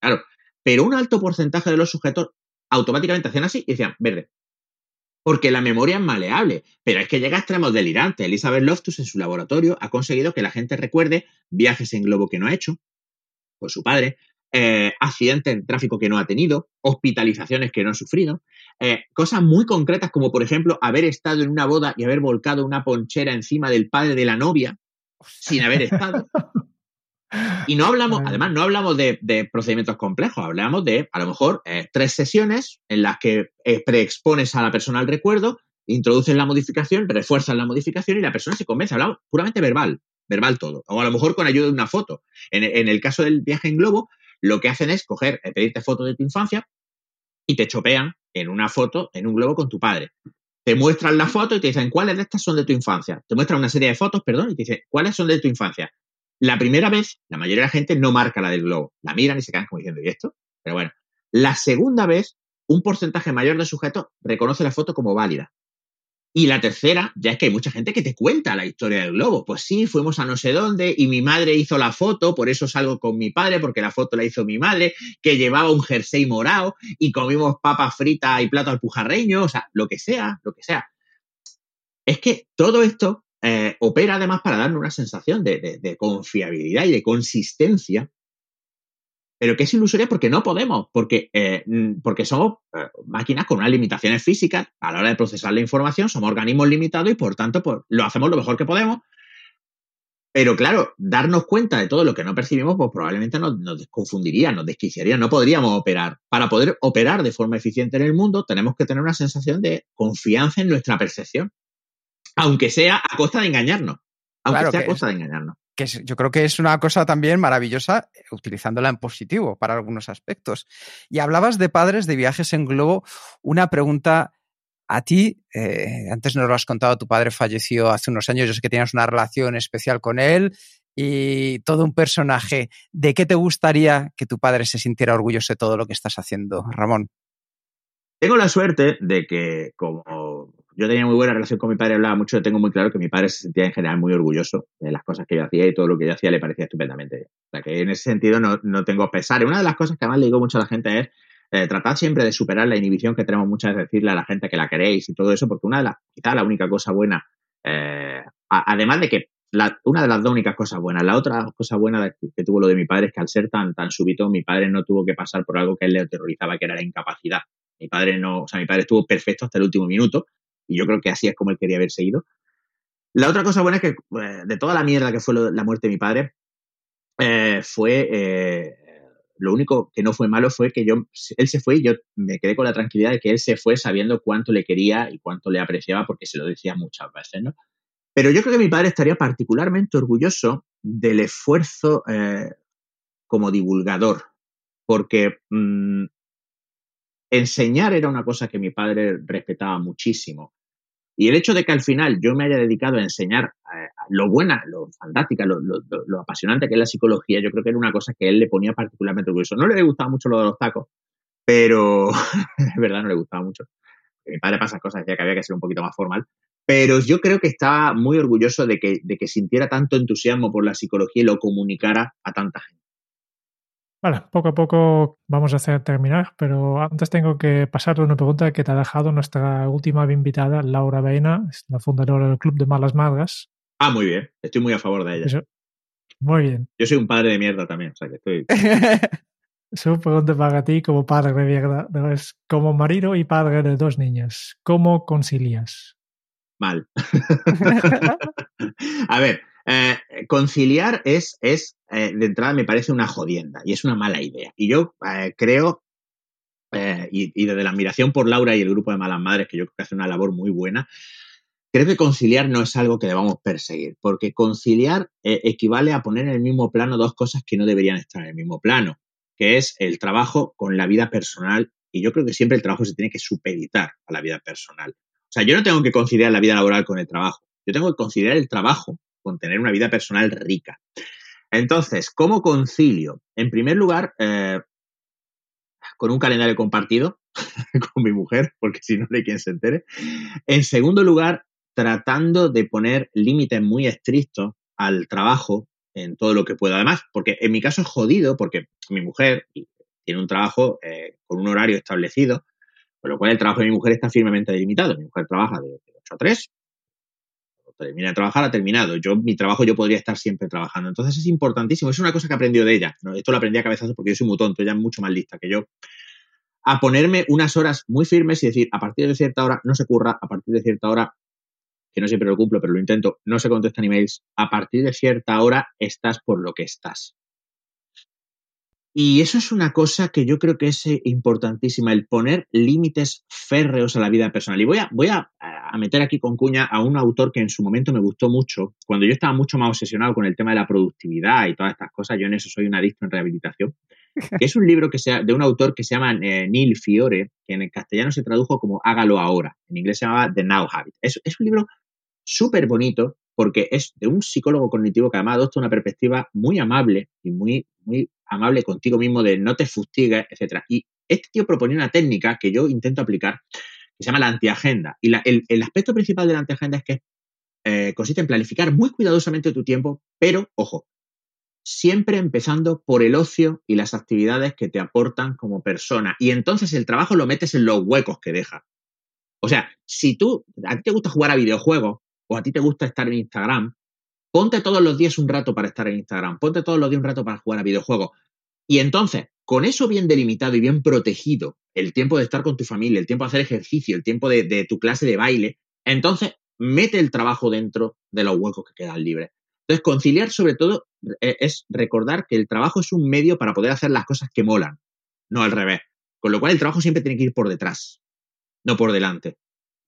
Claro, pero un alto porcentaje de los sujetos automáticamente hacían así y decían, verde porque la memoria es maleable, pero es que llega a extremos delirantes. Elizabeth Loftus en su laboratorio ha conseguido que la gente recuerde viajes en globo que no ha hecho por su padre, eh, accidentes de tráfico que no ha tenido, hospitalizaciones que no ha sufrido, eh, cosas muy concretas como por ejemplo haber estado en una boda y haber volcado una ponchera encima del padre de la novia sin haber estado. Y no [laughs] hablamos, además, no hablamos de, procedimientos complejos, hablamos de, a lo mejor, eh, tres sesiones en las que preexpones a la persona al recuerdo, introduces la modificación, refuerzas la modificación y la persona se convence. Hablamos puramente verbal, verbal todo. O a lo mejor con ayuda de una foto. En, el caso del viaje en globo, lo que hacen es coger, eh, pedirte fotos de tu infancia y te chopean en una foto, en un globo con tu padre. Te muestran la foto y te dicen cuáles de estas son de tu infancia. Te muestran una serie de fotos, perdón, y te dicen cuáles son de tu infancia. La primera vez, la mayoría de la gente no marca la del globo. La miran y se quedan como diciendo, ¿y esto? Pero bueno, la segunda vez, un porcentaje mayor de sujetos reconoce la foto como válida. Y la tercera, ya es que hay mucha gente que te cuenta la historia del globo. Pues sí, fuimos a no sé dónde y mi madre hizo la foto, por eso salgo con mi padre, porque la foto la hizo mi madre, que llevaba un jersey morado y comimos papas fritas y plato al pujarreño, o sea, lo que sea, lo que sea. Es que todo esto eh, opera además para darnos una sensación de, confiabilidad y de consistencia, pero que es ilusoria porque no podemos, porque, eh, mm, porque somos eh, máquinas con unas limitaciones físicas a la hora de procesar la información, somos organismos limitados y por tanto pues, lo hacemos lo mejor que podemos. Pero claro, darnos cuenta de todo lo que no percibimos, pues probablemente nos, nos confundiría, nos desquiciaría, no podríamos operar. Para poder operar de forma eficiente en el mundo, tenemos que tener una sensación de confianza en nuestra percepción aunque sea a costa de engañarnos. Aunque sea a costa de engañarnos. Que yo creo que es una cosa también maravillosa eh, utilizándola en positivo para algunos aspectos. Y hablabas de padres de viajes en globo. Una pregunta a ti, eh, antes nos lo has contado, tu padre falleció hace unos años, yo sé que tenías una relación especial con él y todo un personaje. ¿De qué te gustaría que tu padre se sintiera orgulloso de todo lo que estás haciendo, Ramón? Tengo la suerte de que, como yo tenía muy buena relación con mi padre, hablaba mucho, tengo muy claro que mi padre se sentía en general muy orgulloso de las cosas que yo hacía y todo lo que yo hacía le parecía estupendamente bien. O sea que en ese sentido no, no tengo pesar. Una de las cosas que además le digo mucho a la gente es eh, tratar siempre de superar la inhibición que tenemos muchas veces decirle a la gente que la queréis y todo eso, porque una de las, quizás la única cosa buena, eh, además de que la, una de las dos únicas cosas buenas, la otra cosa buena que tuvo lo de mi padre es que al ser tan, tan súbito, mi padre no tuvo que pasar por algo que él le aterrorizaba, que era la incapacidad. Mi padre no, o sea, mi padre estuvo perfecto hasta el último minuto y yo creo que así es como él quería haber seguido. La otra cosa buena es que eh, de toda la mierda que fue la muerte de mi padre, eh, fue eh, lo único que no fue malo fue que yo, él se fue y yo me quedé con la tranquilidad de que él se fue sabiendo cuánto le quería y cuánto le apreciaba porque se lo decía muchas veces, ¿no? Pero yo creo que mi padre estaría particularmente orgulloso del esfuerzo como divulgador, porque mm, enseñar era una cosa que mi padre respetaba muchísimo. Y el hecho de que al final yo me haya dedicado a enseñar eh, lo buena, lo fantástica, lo, apasionante que es la psicología, yo creo que era una cosa que él le ponía particularmente orgulloso. No le gustaba mucho lo de los tacos, pero [laughs] es verdad, no le gustaba mucho. Mi padre pasa cosas, decía que había que ser un poquito más formal. Pero yo creo que estaba muy orgulloso de que, de que sintiera tanto entusiasmo por la psicología y lo comunicara a tanta gente. Vale, poco a poco vamos a hacer terminar, pero antes tengo que pasarte una pregunta que te ha dejado nuestra última invitada, Laura Veina, la fundadora del Club de Malas Madras. Ah, muy bien, estoy muy a favor de ella. Muy bien. Yo soy un padre de mierda también, o sea que estoy... [laughs] Su pregunta para ti como padre de mierda es como marido y padre de dos niñas, ¿cómo concilias? Mal. [laughs] a ver, eh, conciliar es, es eh, de entrada me parece una jodienda y es una mala idea. Y yo eh, creo, y, desde la admiración por Laura y el grupo de Malas Madres, que yo creo que hace una labor muy buena, creo que conciliar no es algo que debamos perseguir, porque conciliar equivale a poner en el mismo plano dos cosas que no deberían estar en el mismo plano, que es el trabajo con la vida personal. Y yo creo que siempre el trabajo se tiene que supeditar a la vida personal. O sea, yo no tengo que conciliar la vida laboral con el trabajo. Yo tengo que conciliar el trabajo con tener una vida personal rica. Entonces, ¿cómo concilio? En primer lugar, eh, con un calendario compartido [laughs] con mi mujer, porque si no, de quien se entere. En segundo lugar, tratando de poner límites muy estrictos al trabajo en todo lo que pueda. Además, porque en mi caso es jodido, porque mi mujer tiene un trabajo eh, con un horario establecido, con lo cual el trabajo de mi mujer está firmemente delimitado. Mi mujer trabaja de 8 a 3, termina de trabajar, ha terminado. Yo, mi trabajo, yo podría estar siempre trabajando. Entonces es importantísimo. Es una cosa que aprendió de ella. Esto lo aprendí a cabezazo porque yo soy muy tonto, ella es mucho más lista que yo. A ponerme unas horas muy firmes y decir, a partir de cierta hora no se curra, a partir de cierta hora, que no siempre lo cumplo, pero lo intento, no se contestan emails, a partir de cierta hora estás por lo que estás. Y eso es una cosa que yo creo que es eh, importantísima, el poner límites férreos a la vida personal. Y voy a, voy a, meter aquí con cuña a un autor que en su momento me gustó mucho, cuando yo estaba mucho más obsesionado con el tema de la productividad y todas estas cosas, yo en eso soy un adicto en rehabilitación, que es un libro que sea, de un autor que se llama eh, Neil Fiore, que en el castellano se tradujo como Hágalo ahora, en inglés se llamaba The Now Habit. Es, es un libro súper bonito porque es de un psicólogo cognitivo que además adopta una perspectiva muy amable y muy, muy amable contigo mismo de no te fustigues, etc. Y este tío proponía una técnica que yo intento aplicar que se llama la antiagenda. Y el, aspecto principal de la antiagenda es que eh, consiste en planificar muy cuidadosamente tu tiempo, pero, ojo, siempre empezando por el ocio y las actividades que te aportan como persona. Y entonces el trabajo lo metes en los huecos que deja. O sea, si tú, a ti te gusta jugar a videojuegos, o a ti te gusta estar en Instagram, ponte todos los días un rato para estar en Instagram, ponte todos los días un rato para jugar a videojuegos. Y entonces, con eso bien delimitado y bien protegido, el tiempo de estar con tu familia, el tiempo de hacer ejercicio, el tiempo de, tu clase de baile, entonces mete el trabajo dentro de los huecos que quedan libres. Entonces, conciliar sobre todo e, es recordar que el trabajo es un medio para poder hacer las cosas que molan, no al revés. Con lo cual el trabajo siempre tiene que ir por detrás, no por delante.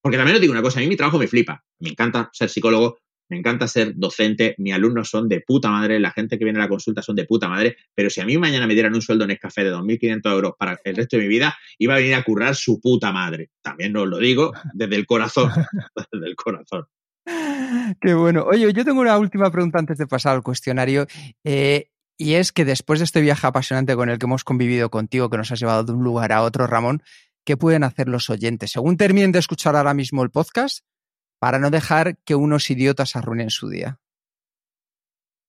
Porque también os digo una cosa, a mí mi trabajo me flipa. Me encanta ser psicólogo, me encanta ser docente, mis alumnos son de puta madre, la gente que viene a la consulta son de puta madre, pero si a mí mañana me dieran un sueldo en café de 2.500 euros para el resto de mi vida, iba a venir a currar su puta madre. También os lo digo desde el corazón, [laughs] desde el corazón. Qué bueno. Oye, yo tengo una última pregunta antes de pasar al cuestionario. Eh, y es que después de este viaje apasionante con el que hemos convivido contigo, que nos has llevado de un lugar a otro, Ramón, ¿qué pueden hacer los oyentes? Según terminen de escuchar ahora mismo el podcast, para no dejar que unos idiotas arruinen su día.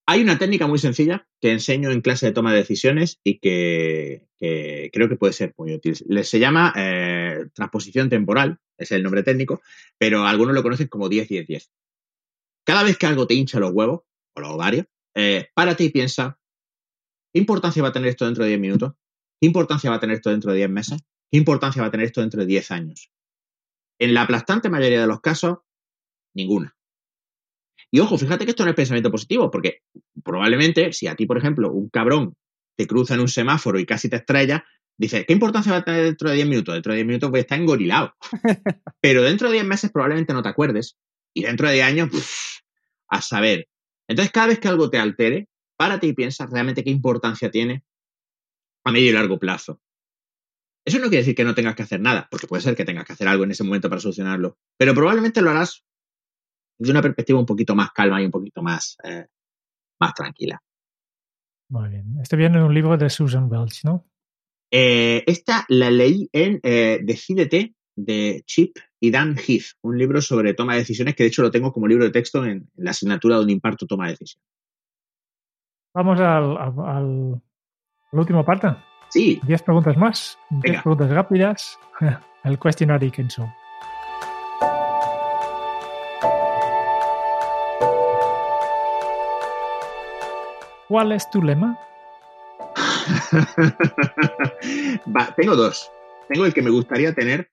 Hay una técnica muy sencilla que enseño en clase de toma de decisiones y que, creo que puede ser muy útil. Se llama eh, transposición temporal, es el nombre técnico, pero algunos lo conocen como 10-10-10. Cada vez que algo te hincha los huevos o los ovarios, eh, párate y piensa, ¿qué importancia va a tener esto dentro de 10 minutos? ¿Qué importancia va a tener esto dentro de 10 meses? ¿Qué importancia va a tener esto dentro de 10 años? En la aplastante mayoría de los casos, ninguna. Y ojo, fíjate que esto no es pensamiento positivo, porque probablemente si a ti, por ejemplo, un cabrón te cruza en un semáforo y casi te estrella, dices, ¿qué importancia va a tener dentro de 10 minutos? Dentro de 10 minutos voy a estar engorilado. [laughs] Pero dentro de 10 meses probablemente no te acuerdes. Y dentro de 10 años, a saber. Entonces, cada vez que algo te altere, párate y piensa realmente qué importancia tiene a medio y largo plazo. Eso no quiere decir que no tengas que hacer nada, porque puede ser que tengas que hacer algo en ese momento para solucionarlo, pero probablemente lo harás desde una perspectiva un poquito más calma y un poquito más, eh, más tranquila. Muy bien. Este viene en un libro de Susan Welch, ¿no? Eh, esta la leí en eh, Decídete de Chip y Dan Heath, un libro sobre toma de decisiones que de hecho lo tengo como libro de texto en, en la asignatura donde imparto toma de decisiones. Vamos al, al, al, parte. Sí, 10 preguntas más, 10 Venga. preguntas rápidas. [laughs] El cuestionario Dickinson. ¿Cuál es tu lema? [laughs] Va, tengo dos. Tengo el que me gustaría tener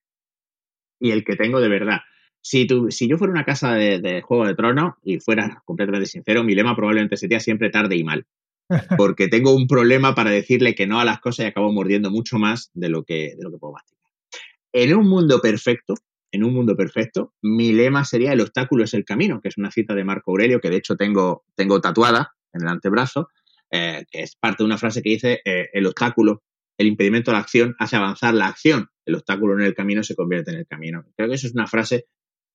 y el que tengo de verdad. Si, yo fuera una casa de, de Juego de Tronos y fuera completamente sincero, mi lema probablemente sería siempre tarde y mal. [laughs] Porque tengo un problema para decirle que no a las cosas y acabo mordiendo mucho más de lo que, de lo que puedo masticar. En un mundo perfecto, en un mundo perfecto, mi lema sería el obstáculo es el camino, que es una cita de Marco Aurelio que de hecho tengo, tengo tatuada en el antebrazo, eh, que es parte de una frase que dice eh, el obstáculo, el impedimento a la acción hace avanzar la acción, el obstáculo en el camino se convierte en el camino. Creo que eso es una frase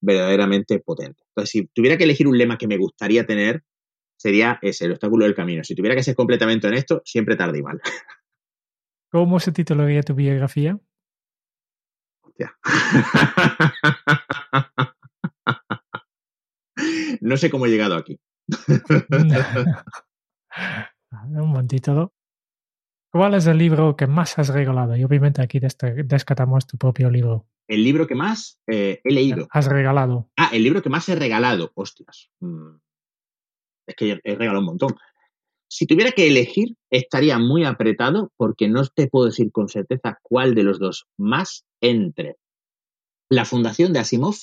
verdaderamente potente. Entonces, si tuviera que elegir un lema que me gustaría tener, sería ese, el obstáculo del camino. Si tuviera que ser completamente honesto, siempre tarde y mal. [laughs] ¿Cómo se titularía tu biografía? Hostia. [laughs] No sé cómo he llegado aquí. Un momentito. ¿Cuál es el libro que más has regalado? Y obviamente aquí descartamos tu propio libro. El libro que más eh, he leído. Has regalado. Ah, el libro que más he regalado. Hostias. Mm. Es que he regalado un montón. Si tuviera que elegir, estaría muy apretado porque no te puedo decir con certeza cuál de los dos más entre La Fundación de Asimov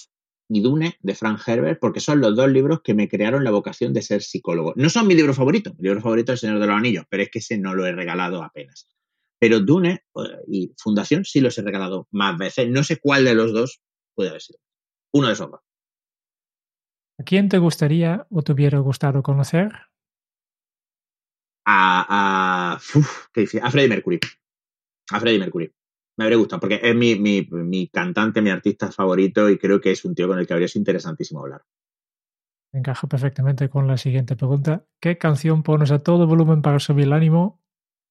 y Dune de Frank Herbert, porque son los dos libros que me crearon la vocación de ser psicólogo. No son mi libro favorito, mi libro favorito es El Señor de los Anillos, pero es que ese no lo he regalado apenas. Pero Dune eh, y Fundación sí los he regalado más veces. No sé cuál de los dos puede haber sido. Uno de esos dos. ¿A quién te gustaría o te hubiera gustado conocer? a, a, uf, qué difícil, a Freddie Mercury. A Freddie Mercury. Me habría gustado, porque es mi, mi, mi cantante, mi artista favorito y creo que es un tío con el que habría sido interesantísimo hablar. Encaja perfectamente con la siguiente pregunta. ¿Qué canción pones a todo volumen para subir el ánimo?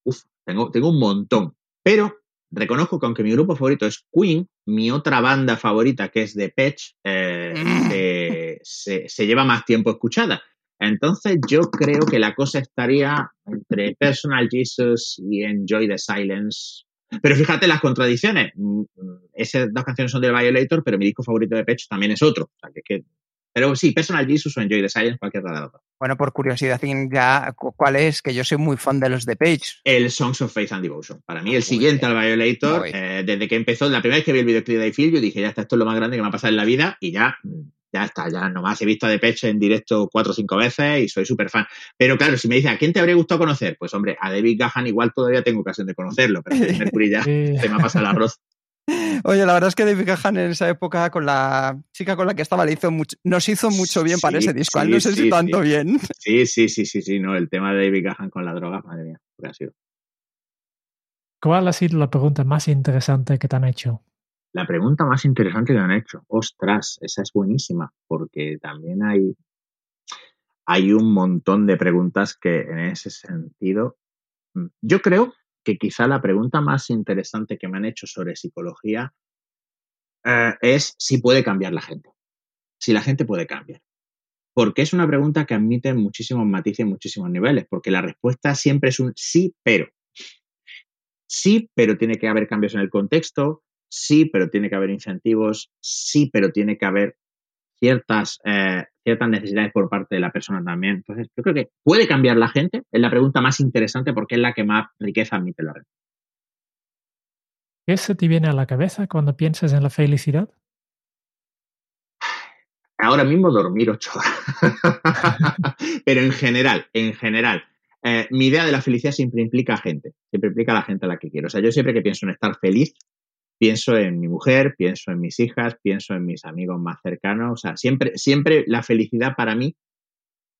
Uf, tengo, tengo un montón. Pero reconozco que aunque mi grupo favorito es Queen, mi otra banda favorita, que es The Patch, eh, se, se, se lleva más tiempo escuchada. Entonces yo creo que la cosa estaría entre Personal Jesus y Enjoy the Silence. Pero fíjate las contradicciones. Mm, mm, Esas dos canciones son de Violator, pero mi disco favorito de Patch también es otro. O sea, que, que- Pero sí, Personal Jesus o Enjoy the Silence, cualquiera de las. Bueno, por curiosidad ya, cu- ¿cuál es? Que yo soy muy fan de los de Page. El Songs of Faith and Devotion. Para mí, Muy el siguiente bien. al Violator, Muy eh, desde que empezó, la primera vez que vi el videoclip de I Feel, yo dije, ya está, esto es lo más grande que me ha pasado en la vida y ya, mm, ya está, ya nomás he visto a Depeche en directo cuatro o cinco veces y soy súper fan. Pero claro, si me dice, ¿a quién te habría gustado conocer? Pues hombre, a David Gahan igual todavía tengo ocasión de conocerlo, pero a Mercury ya [laughs] Eh, se me ha pasado el arroz. Oye, la verdad es que David Gahan en esa época con la chica con la que estaba le hizo mucho, nos hizo mucho bien para ese disco. A él sí, no sé sí, si tanto sí. bien. Sí, sí, sí, sí, sí, no, el tema de David Gahan con la droga, madre mía, lo que ha sido. ¿Cuál ha sido la pregunta más interesante que te han hecho? La pregunta más interesante que me han hecho. Ostras, esa es buenísima, porque también hay, hay un montón de preguntas que en ese sentido. mm, Yo creo que quizá la pregunta más interesante que me han hecho sobre psicología eh, es si puede cambiar la gente. Si la gente puede cambiar. Porque es una pregunta que admite muchísimos matices y muchísimos niveles, porque la respuesta siempre es un sí, pero. Sí, pero tiene que haber cambios en el contexto, sí, pero tiene que haber incentivos, sí, pero tiene que haber ciertas, eh, ciertas necesidades por parte de la persona también. Entonces, yo creo que puede cambiar la gente, es la pregunta más interesante porque es la que más riqueza admite la red. ¿Qué se te viene a la cabeza cuando piensas en la felicidad? Ahora mismo dormir ocho horas. [laughs] Pero en general, en general, eh, mi idea de la felicidad siempre implica a gente, siempre implica a la gente a la que quiero. O sea, yo siempre que pienso en estar feliz, pienso en mi mujer, pienso en mis hijas, pienso en mis amigos más cercanos. O sea, siempre, siempre la felicidad para mí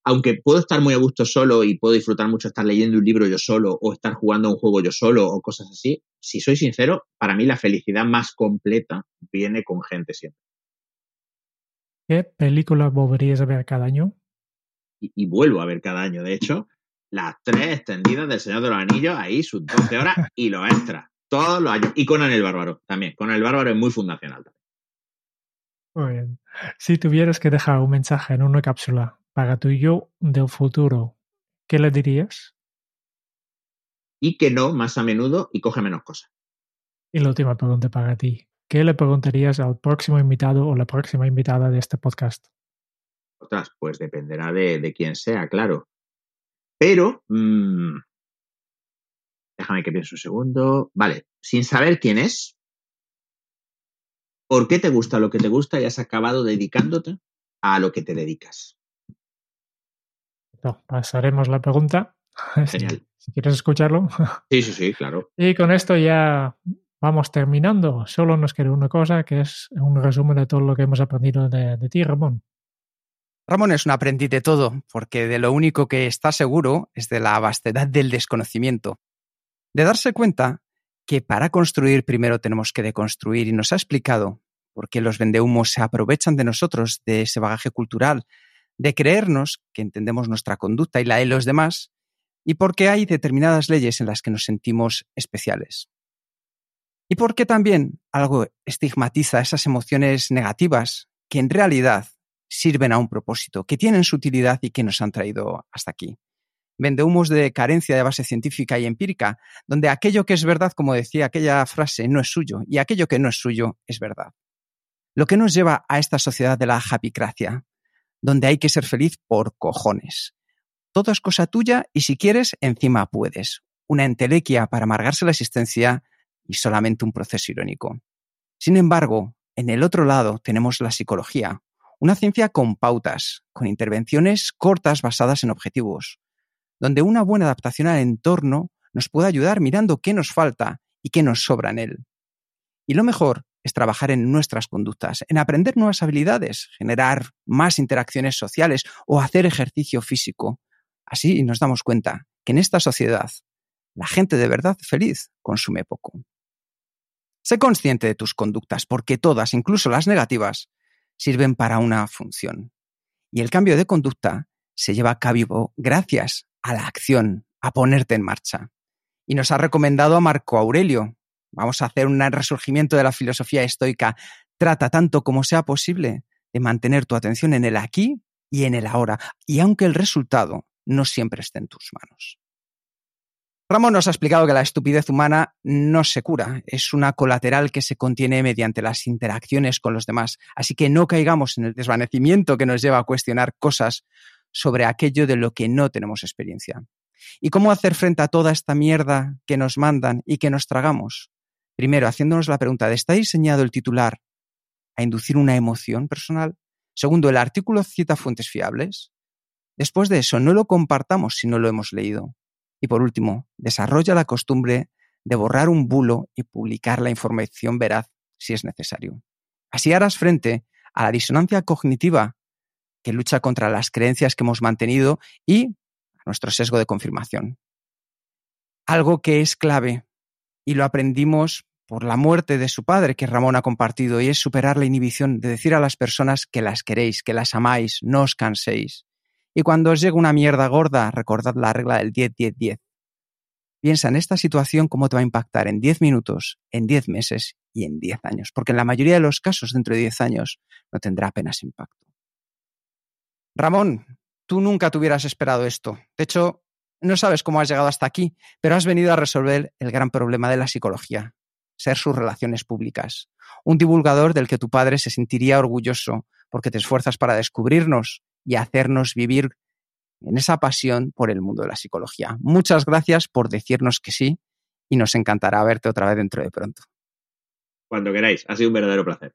aunque puedo estar muy a gusto solo y puedo disfrutar mucho estar leyendo un libro yo solo o estar jugando a un juego yo solo o cosas así, si soy sincero, para mí la felicidad más completa viene con gente siempre. ¿Qué película volverías a ver cada año? Y, y vuelvo a ver cada año. De hecho, las tres extendidas del Señor de los Anillos, ahí sus 12 horas y los extras, todos los años. Y Conan el Bárbaro también. Conan el Bárbaro es muy fundacional también. Muy bien. Si tuvieras que dejar un mensaje en una cápsula para tu yo del futuro, ¿qué le dirías? Y que no más a menudo y coge menos cosas. Y la última pregunta para ti. ¿Qué le preguntarías al próximo invitado o la próxima invitada de este podcast? Otras, pues dependerá de, de quién sea, claro. Pero, mmm, déjame que piense un segundo. Vale, sin saber quién es, ¿por qué te gusta lo que te gusta y has acabado dedicándote a lo que te dedicas? No, pasaremos la pregunta. [laughs] Genial. Si quieres escucharlo. Sí, sí, sí, claro. Y con esto ya vamos terminando. Solo nos queda una cosa, que es un resumen de todo lo que hemos aprendido de, de ti, Ramón. Ramón es un aprendiz de todo, porque de lo único que está seguro es de la vastedad del desconocimiento. De darse cuenta que para construir primero tenemos que deconstruir y nos ha explicado por qué los vendehumos se aprovechan de nosotros, de ese bagaje cultural, de creernos que entendemos nuestra conducta y la de los demás, y por qué hay determinadas leyes en las que nos sentimos especiales. Y por qué también algo estigmatiza esas emociones negativas que en realidad sirven a un propósito, que tienen su utilidad y que nos han traído hasta aquí. Vendehumos de carencia de base científica y empírica, donde aquello que es verdad, como decía aquella frase, no es suyo, y aquello que no es suyo es verdad. Lo que nos lleva a esta sociedad de la japicracia, donde hay que ser feliz por cojones. Todo es cosa tuya y si quieres, encima puedes. Una entelequia para amargarse la existencia y solamente un proceso irónico. Sin embargo, en el otro lado tenemos la psicología, una ciencia con pautas, con intervenciones cortas basadas en objetivos, donde una buena adaptación al entorno nos puede ayudar mirando qué nos falta y qué nos sobra en él. Y lo mejor es trabajar en nuestras conductas, en aprender nuevas habilidades, generar más interacciones sociales o hacer ejercicio físico. Así nos damos cuenta que en esta sociedad la gente de verdad feliz consume poco. Sé consciente de tus conductas, porque todas, incluso las negativas, sirven para una función. Y el cambio de conducta se lleva a cabo gracias a la acción, a ponerte en marcha. Y nos ha recomendado a Marco Aurelio. Vamos a hacer un resurgimiento de la filosofía estoica. Trata tanto como sea posible de mantener tu atención en el aquí y en el ahora, y aunque el resultado no siempre esté en tus manos. Ramón nos ha explicado que la estupidez humana no se cura, es una colateral que se contiene mediante las interacciones con los demás, así que no caigamos en el desvanecimiento que nos lleva a cuestionar cosas sobre aquello de lo que no tenemos experiencia. ¿Y cómo hacer frente a toda esta mierda que nos mandan y que nos tragamos? Primero, haciéndonos la pregunta de ¿está diseñado el titular a inducir una emoción personal? Segundo, ¿el artículo cita fuentes fiables? Después de eso, no lo compartamos si no lo hemos leído. Y por último, desarrolla la costumbre de borrar un bulo y publicar la información veraz si es necesario. Así harás frente a la disonancia cognitiva que lucha contra las creencias que hemos mantenido y nuestro sesgo de confirmación. Algo que es clave y lo aprendimos por la muerte de su padre que Ramón ha compartido y es superar la inhibición de decir a las personas que las queréis, que las amáis, no os canséis. Y cuando os llegue una mierda gorda, recordad la regla del 10-10-10. Piensa en esta situación cómo te va a impactar en 10 minutos, en 10 meses y en 10 años, porque en la mayoría de los casos dentro de 10 años no tendrá apenas impacto. Ramón, tú nunca te hubieras esperado esto. De hecho, no sabes cómo has llegado hasta aquí, pero has venido a resolver el gran problema de la psicología, ser sus relaciones públicas. Un divulgador del que tu padre se sentiría orgulloso porque te esfuerzas para descubrirnos y hacernos vivir en esa pasión por el mundo de la psicología. Muchas gracias por decirnos que sí y nos encantará verte otra vez dentro de pronto. Cuando queráis, ha sido un verdadero placer.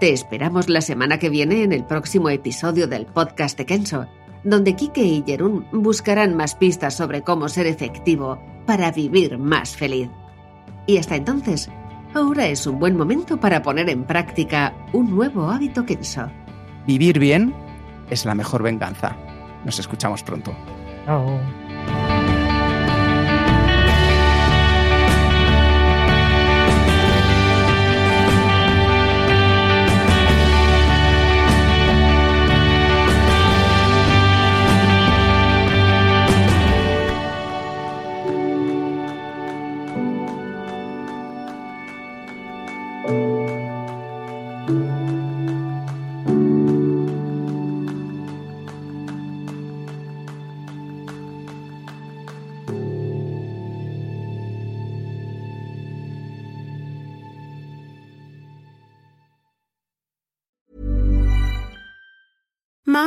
Te esperamos la semana que viene en el próximo episodio del podcast de Kenso, donde Kike y Jerún buscarán más pistas sobre cómo ser efectivo para vivir más feliz. Y hasta entonces, ahora es un buen momento para poner en práctica un nuevo hábito Kenso. Vivir bien es la mejor venganza. Nos escuchamos pronto. Chao.